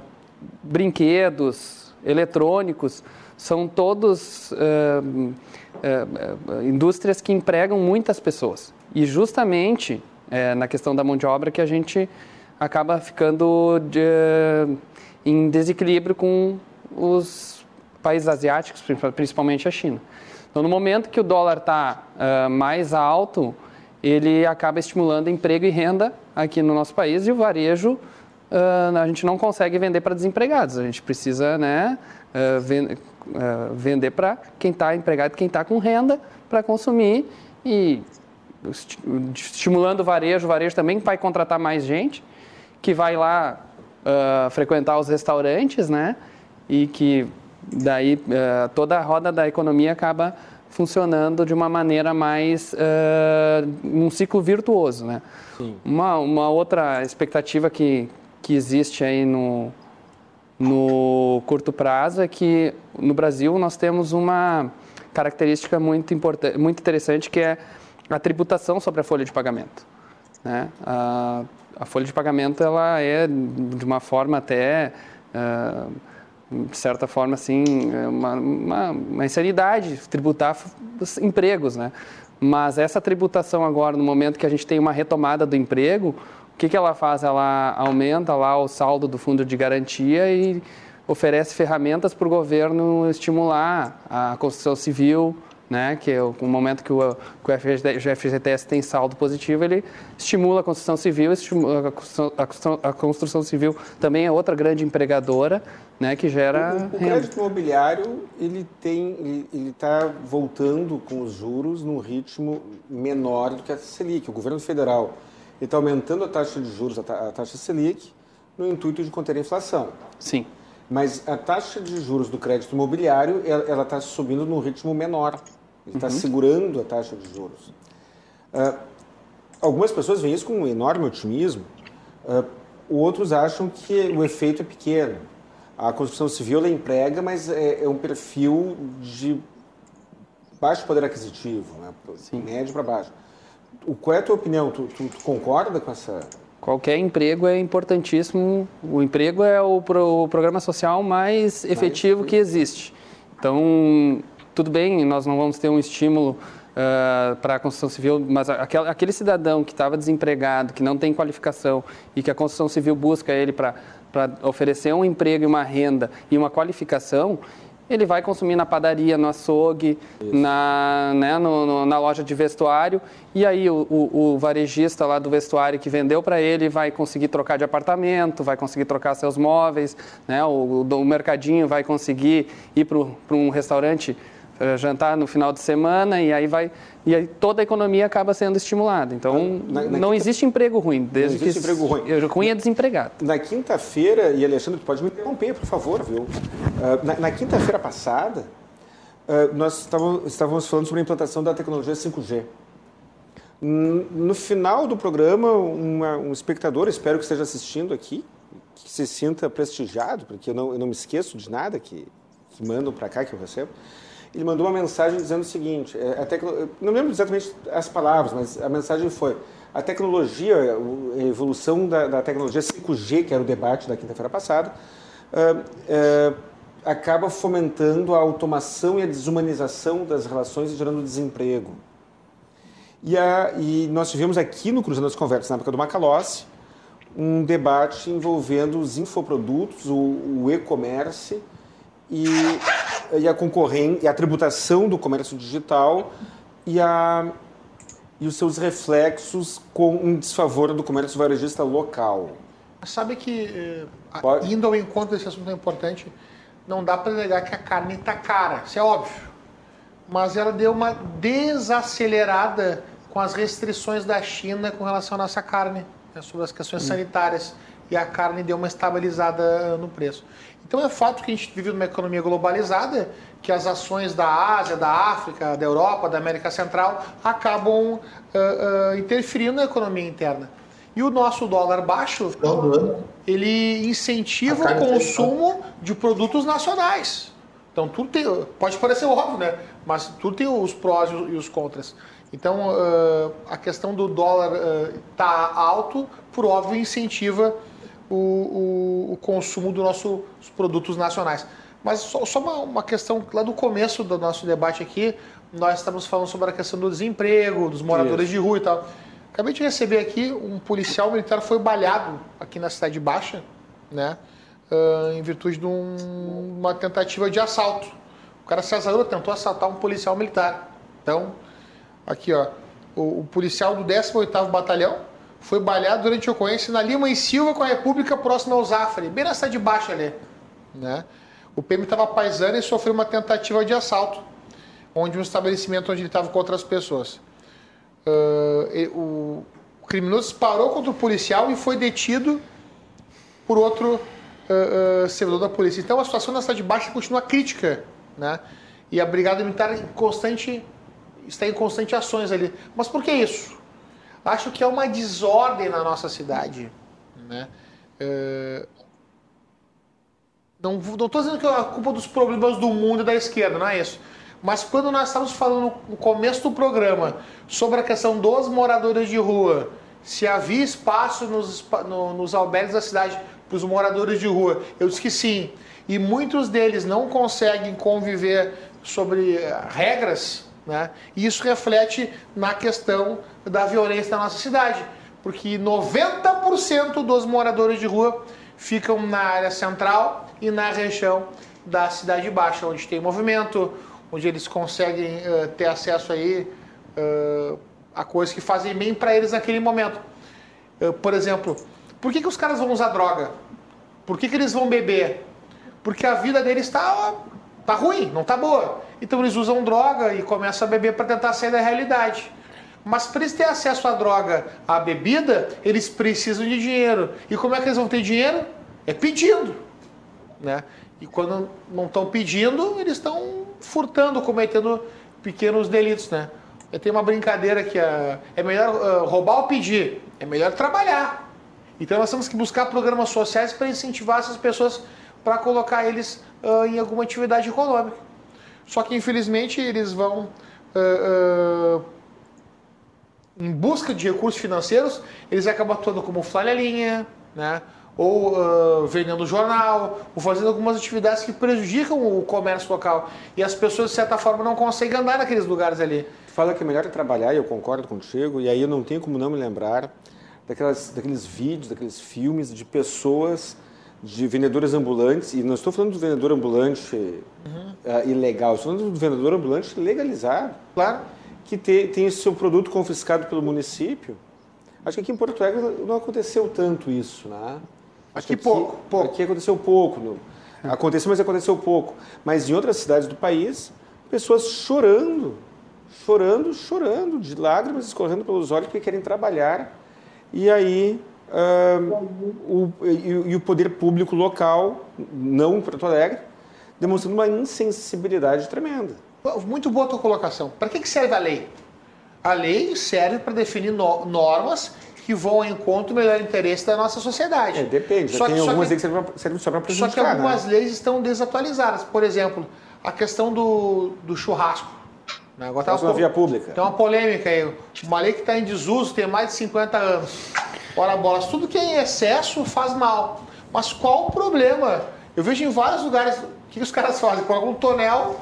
brinquedos, eletrônicos, são todos uh, uh, indústrias que empregam muitas pessoas. E justamente é, na questão da mão de obra que a gente acaba ficando de, em desequilíbrio com os países asiáticos, principalmente a China. Então, no momento que o dólar está uh, mais alto, ele acaba estimulando emprego e renda aqui no nosso país e o varejo uh, a gente não consegue vender para desempregados. A gente precisa né, uh, ven vender para quem está empregado, quem está com renda para consumir e estimulando o varejo. O varejo também vai contratar mais gente que vai lá frequentar os restaurantes, né? E que daí uh, toda a roda da economia acaba funcionando de uma maneira mais uh, um ciclo virtuoso, né? Uma, uma outra expectativa que, que existe aí no, no curto prazo é que no Brasil nós temos uma característica muito importante, muito interessante que é a tributação sobre a folha de pagamento. Né? A, a folha de pagamento ela é de uma forma até uh, de certa forma, assim, é uma, uma, uma insanidade tributar os empregos, né? Mas essa tributação agora, no momento que a gente tem uma retomada do emprego, o que, que ela faz? Ela aumenta lá o saldo do fundo de garantia e oferece ferramentas para o governo estimular a construção civil, né, que é o, momento que o, que o FGTS tem saldo positivo, ele estimula a construção civil, estimula a, construção, a, construção, a construção civil também é outra grande empregadora, né, que gera o, o, o crédito imobiliário ele tem ele está voltando com os juros num ritmo menor do que a Selic. O governo federal está aumentando a taxa de juros, a, ta, a taxa Selic, no intuito de conter a inflação. Sim. Mas a taxa de juros do crédito imobiliário ela está subindo num ritmo menor. Ele está uhum. segurando a taxa de juros. Uh, algumas pessoas veem isso com um enorme otimismo, uh, outros acham que o efeito é pequeno. A construção civil emprega, mas é, é um perfil de baixo poder aquisitivo, né? médio para baixo. O, qual é a tua opinião? Tu, tu, tu, concorda com essa? Qualquer emprego é importantíssimo. O emprego é o, pro, o programa social mais efetivo que existe. Então, tudo bem, nós não vamos ter um estímulo uh, para a construção civil, mas aquele, aquele cidadão que estava desempregado, que não tem qualificação e que a construção civil busca ele para oferecer um emprego e uma renda e uma qualificação, ele vai consumir na padaria, no açougue, na, né, no, no, na loja de vestuário, e aí o, o, o varejista lá do vestuário que vendeu para ele vai conseguir trocar de apartamento, vai conseguir trocar seus móveis, né, o, o mercadinho vai conseguir ir para um restaurante eh, jantar no final de semana e aí vai e aí toda a economia acaba sendo estimulada. Então na, na não quinta... existe emprego ruim, desde não existe que emprego ruim. O ruim é desempregado. Na quinta-feira e Alexandre pode me interromper, por favor, viu? Uh, na, na quinta-feira passada uh, nós estávamos, estávamos falando sobre a implantação da tecnologia 5G. No final do programa, uma, um espectador, espero que esteja assistindo aqui, que se sinta prestigiado, porque eu não, eu não me esqueço de nada que, que mandam para cá, que eu recebo ele mandou uma mensagem dizendo o seguinte: é, a não lembro exatamente as palavras, mas a mensagem foi: a tecnologia, a evolução da, da tecnologia 5G, que era o debate da quinta-feira passada, acaba fomentando a automação e a desumanização das relações e gerando desemprego. E, a, e nós tivemos aqui no Cruzando as Conversas, na época do Macalossi, um debate envolvendo os infoprodutos, o, o e-commerce e e a concorrência, a tributação do comércio digital e, a, e os seus reflexos com um desfavor do comércio varejista local. Sabe que, eh, Pode. indo ao encontro desse assunto importante, não dá para negar que a carne está cara, isso é óbvio. Mas ela deu uma desacelerada com as restrições da China com relação à nossa carne, né, sobre as questões sanitárias. E a carne deu uma estabilizada no preço. Então é fato que a gente vive numa economia globalizada, que as ações da Ásia, da África, da Europa, da América Central acabam ah, ah, interferindo na economia interna. E o nosso dólar baixo, ele incentiva o consumo de produtos nacionais. Então tudo tem, pode parecer óbvio, né? Mas tudo tem os prós e os- contras. Então ah, a questão do dólar estar alto, por óbvio, incentiva o, o- o consumo dos nossos produtos nacionais. Mas só, só uma, uma questão lá do começo do nosso debate aqui, nós estamos falando sobre a questão do desemprego, dos moradores de rua e tal. Acabei de receber aqui um policial militar foi baleado aqui na cidade baixa, né? ah, em virtude de um- uma tentativa de assalto. O cara se azarou, tentou assaltar um policial militar. Então, aqui ó, o, o policial do 18º Batalhão foi baleado durante a ocorrência na Lima e Silva com a República próxima ao Zafre, bem na cidade baixa ali, né? O PM estava paisano e sofreu uma tentativa de assalto, onde um estabelecimento onde ele estava com outras pessoas. E- o criminoso disparou contra o policial e foi detido por outro ah, ah, servidor da polícia. Então a situação na cidade baixa continua crítica, né? E a brigada militar em constante está em constante ações ali. Mas por que isso? Acho que é uma desordem na nossa cidade, né? Eh, não estou dizendo que é a culpa dos problemas do mundo e da esquerda, não é isso. Mas quando nós estávamos falando no começo do programa sobre a questão dos moradores de rua, se havia espaço nos, no- nos albergues da cidade para os moradores de rua, eu disse que sim. E muitos deles não conseguem conviver sobre eh, regras, né? E isso reflete na questão da violência na nossa cidade. Porque 90% dos moradores de rua ficam na área central e na região da Cidade Baixa, onde tem movimento, onde eles conseguem eh, ter acesso aí eh, a coisas que fazem bem para eles naquele momento. Eh, por exemplo, por que, que os caras vão usar droga? Por que, que eles vão beber? Porque a vida deles está tá ruim, não tá boa. Então eles usam droga e começam a beber para tentar sair da realidade. Mas para eles terem acesso à droga, à bebida, eles precisam de dinheiro. E como é que eles vão ter dinheiro? É pedindo. Né? E quando não estão pedindo, eles estão furtando, cometendo pequenos delitos. Né? Tenho uma brincadeira que é, é melhor ah, roubar ou pedir, é melhor trabalhar. Então nós temos que buscar programas sociais para incentivar essas pessoas para colocar eles ah, em alguma atividade econômica. Só que infelizmente eles vão ah, em busca de recursos financeiros, eles acabam atuando como flanelinha, né? ou ah, vendendo jornal, ou fazendo algumas atividades que prejudicam o comércio local. E as pessoas, de certa forma, não conseguem andar naqueles lugares ali. Tu fala que é melhor trabalhar, e eu concordo contigo, e aí eu não tenho como não me lembrar daquelas, daqueles vídeos, daqueles filmes de pessoas, de vendedores ambulantes, e não estou falando do vendedor ambulante ah, ilegal, estou falando do vendedor ambulante legalizado, Claro. que te- tem o seu produto confiscado pelo município. Acho que aqui em Porto Alegre não aconteceu tanto isso, né? Acho Aqui que pouco, pouco. Aqui aconteceu pouco. no- Aconteceu, mas aconteceu pouco. Mas em outras cidades do país, pessoas chorando, chorando, chorando, de lágrimas escorrendo pelos olhos porque querem trabalhar. E aí, ah, o, e, e o poder público local, não em Porto Alegre, demonstrando uma insensibilidade tremenda. Muito boa a tua colocação. Para que, que serve a lei? A lei serve para definir no- normas que vão ao encontro do melhor interesse da nossa sociedade. É, depende. Só tem que- só algumas leis que servem, servem só para Só prejudicar. que algumas né? leis estão desatualizadas. Por exemplo, a questão do, do churrasco. Né? Agora tá uma na via pública. Tem uma polêmica aí. Uma lei que está em desuso tem mais de 50 anos. Ora, bolas, tudo que é em excesso faz mal. Mas qual o problema? Eu vejo em vários lugares, o que, os caras fazem? Colocam um tonel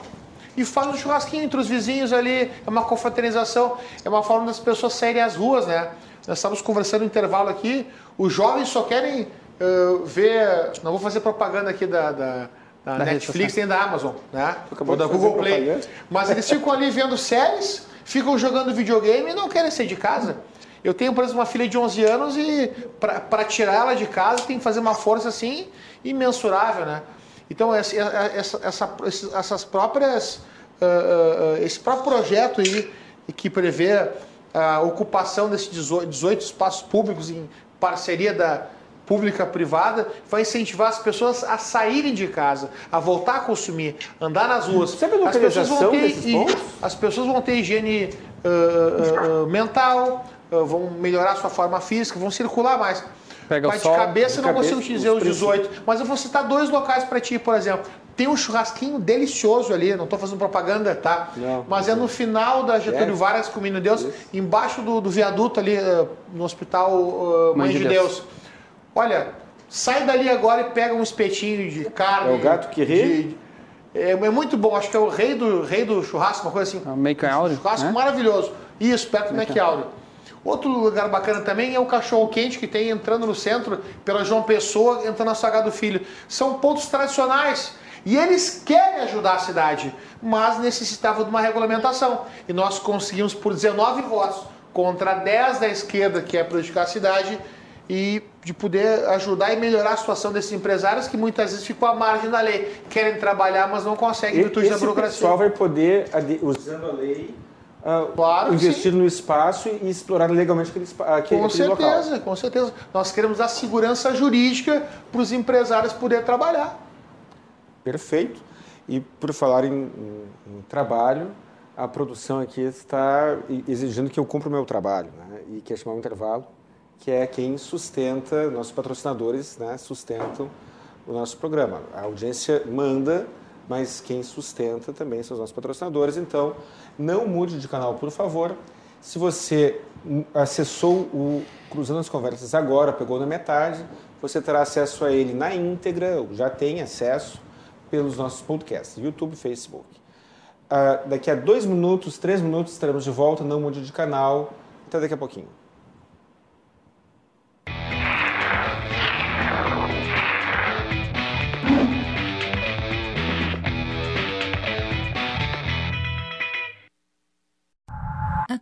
e fazem um churrasquinho entre os vizinhos ali. É uma confraternização, é uma forma das pessoas saírem às ruas, né? Nós estávamos conversando no intervalo aqui, os jovens só querem eh, ver. Não vou fazer propaganda aqui da, da, da, da Netflix tem da Amazon, né? Ou da Google Play. Propaganda. Mas eles ficam ali vendo séries, ficam jogando videogame e não querem sair de casa. Eu tenho, por exemplo, uma filha de 11 anos e para tirar ela de casa tem que fazer uma força assim imensurável, né? Então, essa, essa, essa, essas próprias, uh, uh, esse próprio projeto aí que prevê a ocupação desses 18, 18 espaços públicos em parceria da, pública privada vai incentivar as pessoas a saírem de casa, a voltar a consumir, andar nas ruas. Sabe a as pessoas vão ter, as pessoas vão ter higiene uh, mental, vão melhorar sua forma física, vão circular mais. Pega mas o sol, de cabeça de não cabeça, consigo te dizer os 18, mas eu vou citar dois locais para ti, por exemplo. Tem um churrasquinho delicioso ali, não estou fazendo propaganda, tá? Não, mas é no final da Getúlio Vargas com o Menino Deus, Isso. embaixo do, do viaduto ali no Hospital Mãe, de Deus. Deus. Olha, sai dali agora e pega um espetinho de carne. É o gato que ri? De, é, é, muito bom, acho que é o rei do, rei do churrasco, uma coisa assim. É o Make Áureo. Churrasco né? maravilhoso. Isso, perto do Make Áureo. Outro lugar bacana também é o cachorro quente que tem entrando no centro pela João Pessoa, entrando na Sagrado Filho. São pontos tradicionais. E eles querem ajudar a cidade, mas necessitavam de uma regulamentação. E nós conseguimos por 19 votos contra 10 da esquerda, que é prejudicar a cidade, e de poder ajudar e melhorar a situação desses empresários que muitas vezes ficam à margem da lei. Querem trabalhar, mas não conseguem em virtude da burocracia. O pessoal vai poder, usando a lei, uh, claro investir no espaço e explorar legalmente aquele, aquele, com aquele certeza, local. Com certeza. Nós queremos dar segurança jurídica para os empresários poderem trabalhar. Perfeito. E por falar em, em, em, trabalho, a produção aqui está exigindo que eu cumpra o meu trabalho né? e quer chamar um intervalo que é quem sustenta, nossos patrocinadores né, sustentam o nosso programa. A audiência manda, mas quem sustenta também são os nossos patrocinadores. Então, não mude de canal, por favor. Se você acessou o Cruzando as Conversas agora, pegou na metade, você terá acesso a ele na íntegra, já tem acesso pelos nossos podcasts, YouTube, Facebook. Uh, daqui a dois minutos, três minutos, estaremos de volta. Não mude de canal. Até daqui a pouquinho.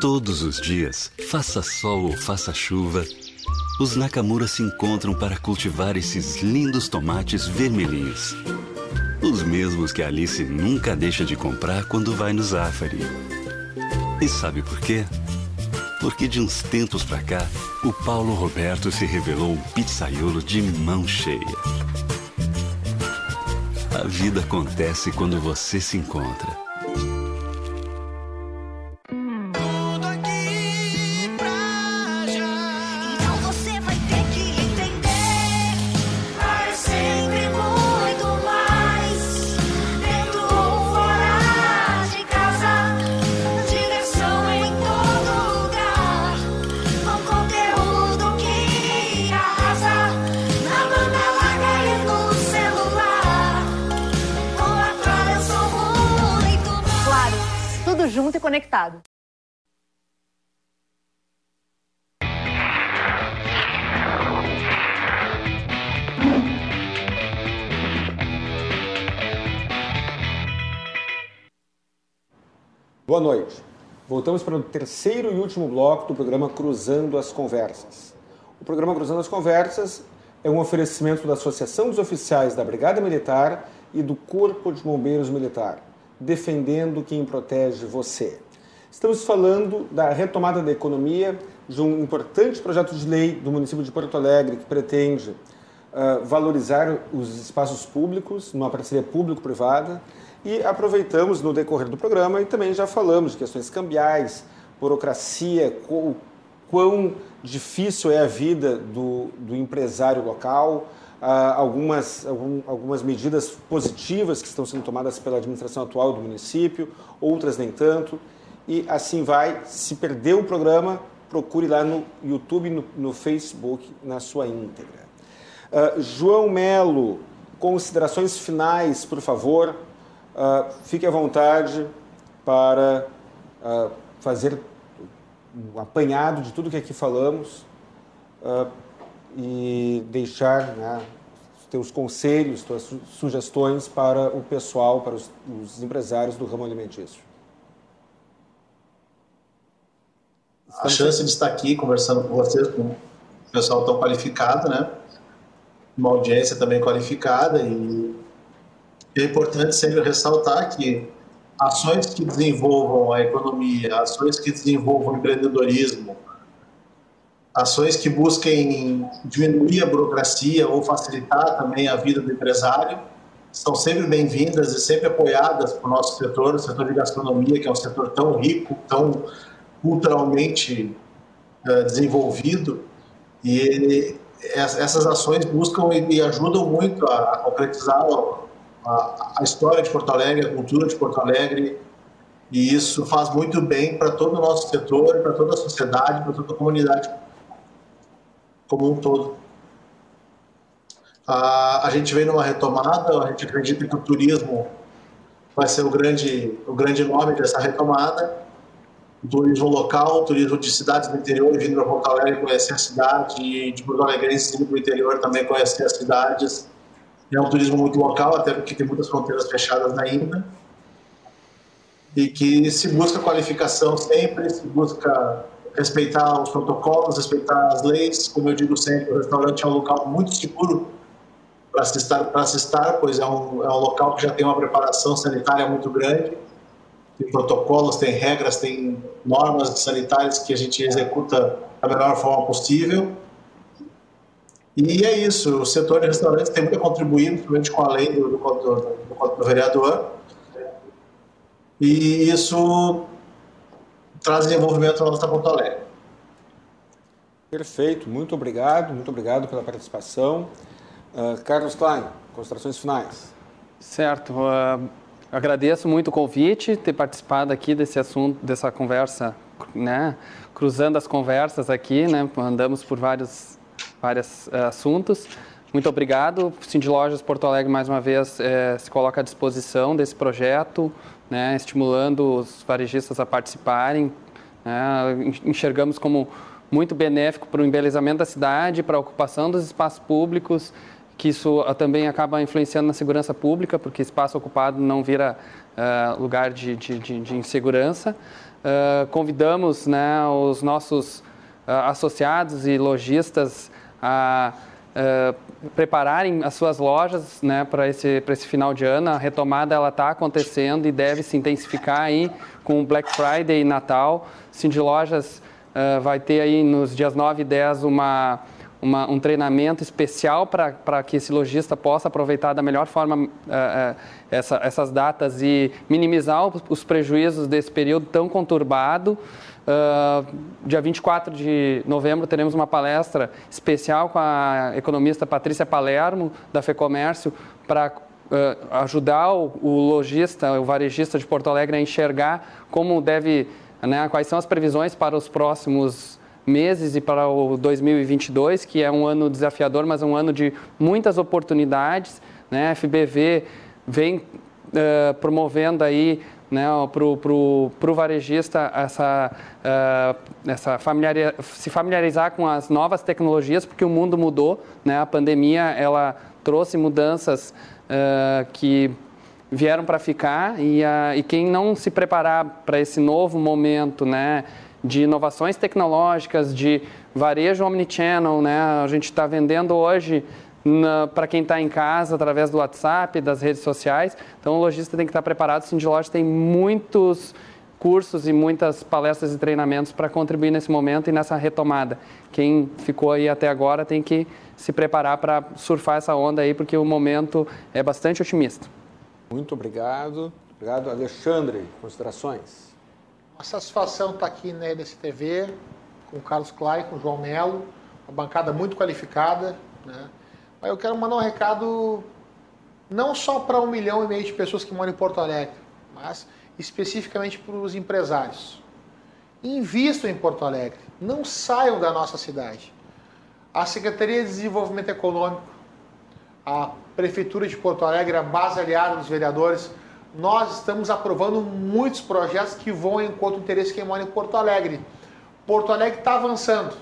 Todos os dias, faça sol ou faça chuva, os Nakamura se encontram para cultivar esses lindos tomates vermelhinhos. Os mesmos que Alice nunca deixa de comprar quando vai no Zafari. E sabe por quê? Porque de uns tempos pra cá, o Paulo Roberto se revelou um pizzaiolo de mão cheia. A vida acontece quando você se encontra. Conectado. Boa noite. Voltamos para o terceiro e último bloco do programa Cruzando as Conversas. O programa Cruzando as Conversas é um oferecimento da Associação dos Oficiais da Brigada Militar e do Corpo de Bombeiros Militar defendendo quem protege você. Estamos falando da retomada da economia, de um importante projeto de lei do município de Porto Alegre que pretende uh, valorizar os espaços públicos, numa parceria público-privada, e aproveitamos no decorrer do programa e também já falamos de questões cambiais, burocracia, quão difícil é a vida do, do empresário local, algumas, algum, algumas medidas positivas que estão sendo tomadas pela administração atual do município, outras nem tanto, e assim vai. Se perdeu o programa, procure lá no YouTube, no, no Facebook, na sua íntegra. Uh, João Melo, considerações finais, por favor. Uh, fique à vontade para uh, fazer um apanhado de tudo que aqui falamos e deixar né, teus conselhos, tuas sugestões para o pessoal, para os, os empresários do ramo alimentício. A chance de estar aqui conversando com vocês, com o pessoal tão qualificado, né? Uma audiência também qualificada e é importante sempre ressaltar que ações que desenvolvam a economia, ações que desenvolvam o empreendedorismo, ações que busquem diminuir a burocracia ou facilitar também a vida do empresário. São sempre bem-vindas e sempre apoiadas para o nosso setor, o setor de gastronomia, que é um setor tão rico, tão culturalmente uh, desenvolvido, e ele, essas ações buscam e ajudam muito a, a concretizar a, a, história de Porto Alegre, a cultura de Porto Alegre, e isso faz muito bem para todo o nosso setor, para toda a sociedade, para toda a comunidade como um todo. A, a gente vem numa retomada, a gente acredita que o turismo vai ser o grande, o grande nome dessa retomada. O turismo local, o turismo de cidades do interior, vindo para Porto Alegre conhecer a cidade, e de Porto Alegre indo para o interior também conhecer as cidades. É um turismo muito local, até porque tem muitas fronteiras fechadas ainda. E que se busca qualificação sempre, se busca respeitar os protocolos, respeitar as leis. Como eu digo sempre, o restaurante é um local muito seguro para se estar, para se estar pois é um, é um local que já tem uma preparação sanitária muito grande. Tem protocolos, tem regras, tem normas sanitárias que a gente executa da melhor forma possível. E é isso, o setor de restaurantes tem muito a contribuir, principalmente com a lei do, do, do, do vereador. E isso traz desenvolvimento na nossa Porto Alegre. Perfeito, muito obrigado, muito obrigado pela participação. Uh, Carlos Klein, considerações finais. Certo, uh, agradeço muito o convite, ter participado aqui desse assunto, dessa conversa, né, cruzando as conversas aqui, né, andamos por vários, vários uh, assuntos. Muito obrigado. Cindy Lojas Porto Alegre, mais uma vez, eh, se coloca à disposição desse projeto né, estimulando os varejistas a participarem. Né, enxergamos como muito benéfico para o embelezamento da cidade, para a ocupação dos espaços públicos, que isso ah, também acaba influenciando na segurança pública, porque espaço ocupado não vira uh, lugar de, de, de, de insegurança. Uh, convidamos né, os nossos uh, associados e lojistas a prepararem as suas lojas né, para esse, esse final de ano. A retomada está acontecendo e deve se intensificar aí com Black Friday e Natal. Cindy Lojas uh, vai ter aí nos dias 9 e 10 uma, uma, um treinamento especial para que esse lojista possa aproveitar da melhor forma uh, uh, essa, essas datas e minimizar os prejuízos desse período tão conturbado. Uh, dia 24 de novembro teremos uma palestra especial com a economista Patrícia Palermo, da FEComércio, para uh, ajudar o, o, lojista, o varejista de Porto Alegre a enxergar como deve, né, quais são as previsões para os próximos meses e para o 2022, que é um ano desafiador, mas um ano de muitas oportunidades. Né? A FBV vem uh, promovendo aí né, para o varejista essa, uh, essa familiarizar, se familiarizar com as novas tecnologias, porque o mundo mudou, né, a pandemia ela trouxe mudanças uh, que vieram para ficar e, uh, e quem não se preparar para esse novo momento né, de inovações tecnológicas, de varejo omnichannel, né, a gente está vendendo hoje para quem está em casa através do WhatsApp, das redes sociais. Então o lojista tem que estar preparado. O Cindy Loja tem muitos cursos e muitas palestras e treinamentos para contribuir nesse momento e nessa retomada. Quem ficou aí até agora tem que se preparar para surfar essa onda aí, porque o momento é bastante otimista. Muito obrigado. Obrigado, Alexandre. Considerações? Uma satisfação estar aqui na EDC com o Carlos Clay, com o João Melo, uma bancada muito qualificada, né? Eu quero mandar um recado não só para um milhão e meio de pessoas que moram em Porto Alegre, mas especificamente para os empresários. Invistam em Porto Alegre, não saiam da nossa cidade. A Secretaria de Desenvolvimento Econômico, a Prefeitura de Porto Alegre, a base aliada dos vereadores, nós estamos aprovando muitos projetos que vão em encontro do interesse de quem mora em Porto Alegre. Porto Alegre está avançando.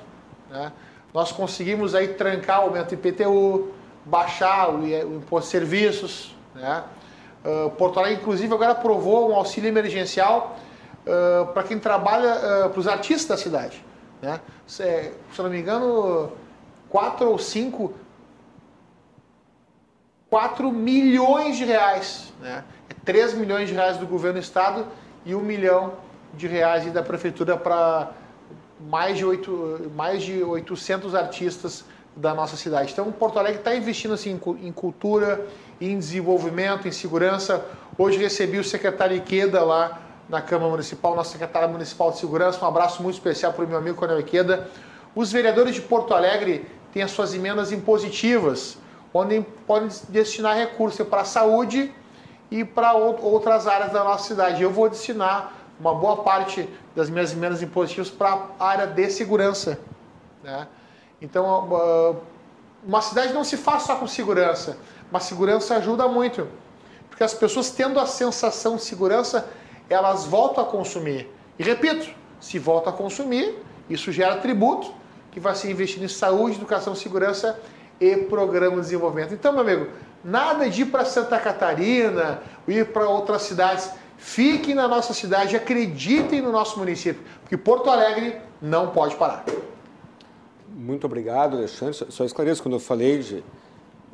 Né? Nós conseguimos aí trancar o aumento do IPTU, baixar o, imposto de serviços. Né? Uh, Porto Alegre, inclusive, agora aprovou um auxílio emergencial uh, para quem trabalha, uh, para os artistas da cidade. Né? Se, se eu não me engano, quatro ou cinco 4 milhões de reais. Né? 3 milhões de reais do governo do estado e 1 milhão de reais da prefeitura para mais de, 8, mais de 800 artistas da nossa cidade. Então, Porto Alegre está investindo assim, em cultura, em desenvolvimento, em segurança. Hoje recebi o secretário Iqueda lá na Câmara Municipal, nosso secretário municipal de segurança. Um abraço muito especial para o meu amigo Coronel Iqueda. Os vereadores de Porto Alegre têm as suas emendas impositivas, onde podem destinar recursos para a saúde e para outras áreas da nossa cidade. Eu vou destinar uma boa parte das minhas emendas impositivas para a área de segurança. Né? Então, uma cidade não se faz só com segurança, mas segurança ajuda muito. Porque as pessoas tendo a sensação de segurança, elas voltam a consumir. E repito, se volta a consumir, isso gera tributo, que vai ser investido em saúde, educação, segurança e programa de desenvolvimento. Então, meu amigo, Nada de ir para Santa Catarina, ir para outras cidades. Fiquem na nossa cidade, acreditem no nosso município, porque Porto Alegre não pode parar. Muito obrigado, Alexandre. Só esclareço, quando eu falei de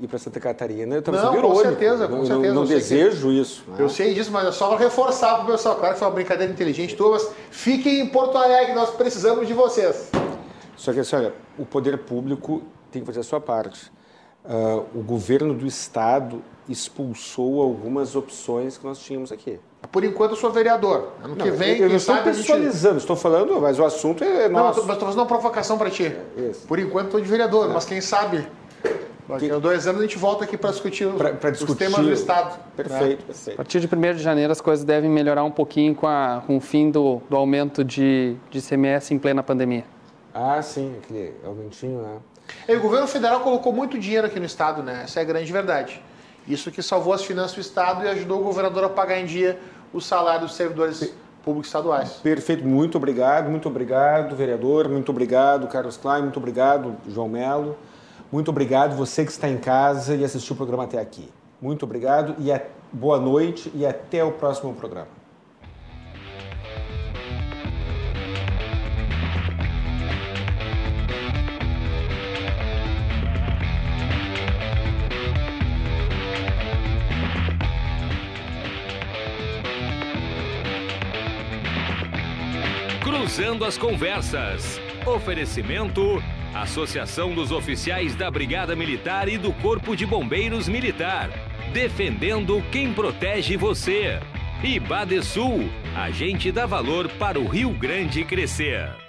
ir para Santa Catarina, eu sendo irônico. Com certeza, com certeza. Não, não desejo que... isso. Né? Eu sei disso, mas é só reforçar para o pessoal. Claro que foi uma brincadeira inteligente tua, mas fiquem em Porto Alegre, nós precisamos de vocês. Só que assim, olha, o poder público tem que fazer a sua parte uh, o governo do estado expulsou algumas opções que nós tínhamos aqui. Por enquanto eu sou vereador. Ano não, que vem, eu, eu estou pessoalizando, gente... estou falando, mas o assunto é nosso. Não, mas estou fazendo uma provocação para ti. É, Por enquanto estou de vereador, não. mas quem sabe Daqui a dois anos a gente volta aqui para discutir, pra, pra discutir, os temas do Estado. Perfeito, né? perfeito. A partir de 1 de janeiro as coisas devem melhorar um pouquinho com, a, com o fim do, do aumento de, de CMS em plena pandemia. Ah, sim, aquele aumentinho, né? E o governo federal colocou muito dinheiro aqui no Estado, né? Essa é a grande verdade. Isso que salvou as finanças do Estado e ajudou o governador a pagar em dia o salário dos servidores públicos estaduais. Perfeito, muito obrigado, muito obrigado, vereador, muito obrigado, Carlos Klein, muito obrigado, João Melo, muito obrigado você que está em casa e assistiu o programa até aqui. Muito obrigado e a... boa noite e até o próximo programa. Cruzando as Conversas. Oferecimento: Associação dos Oficiais da Brigada Militar e do Corpo de Bombeiros Militar. Defendendo quem protege você. E Badesul, agente dá valor para o Rio Grande crescer.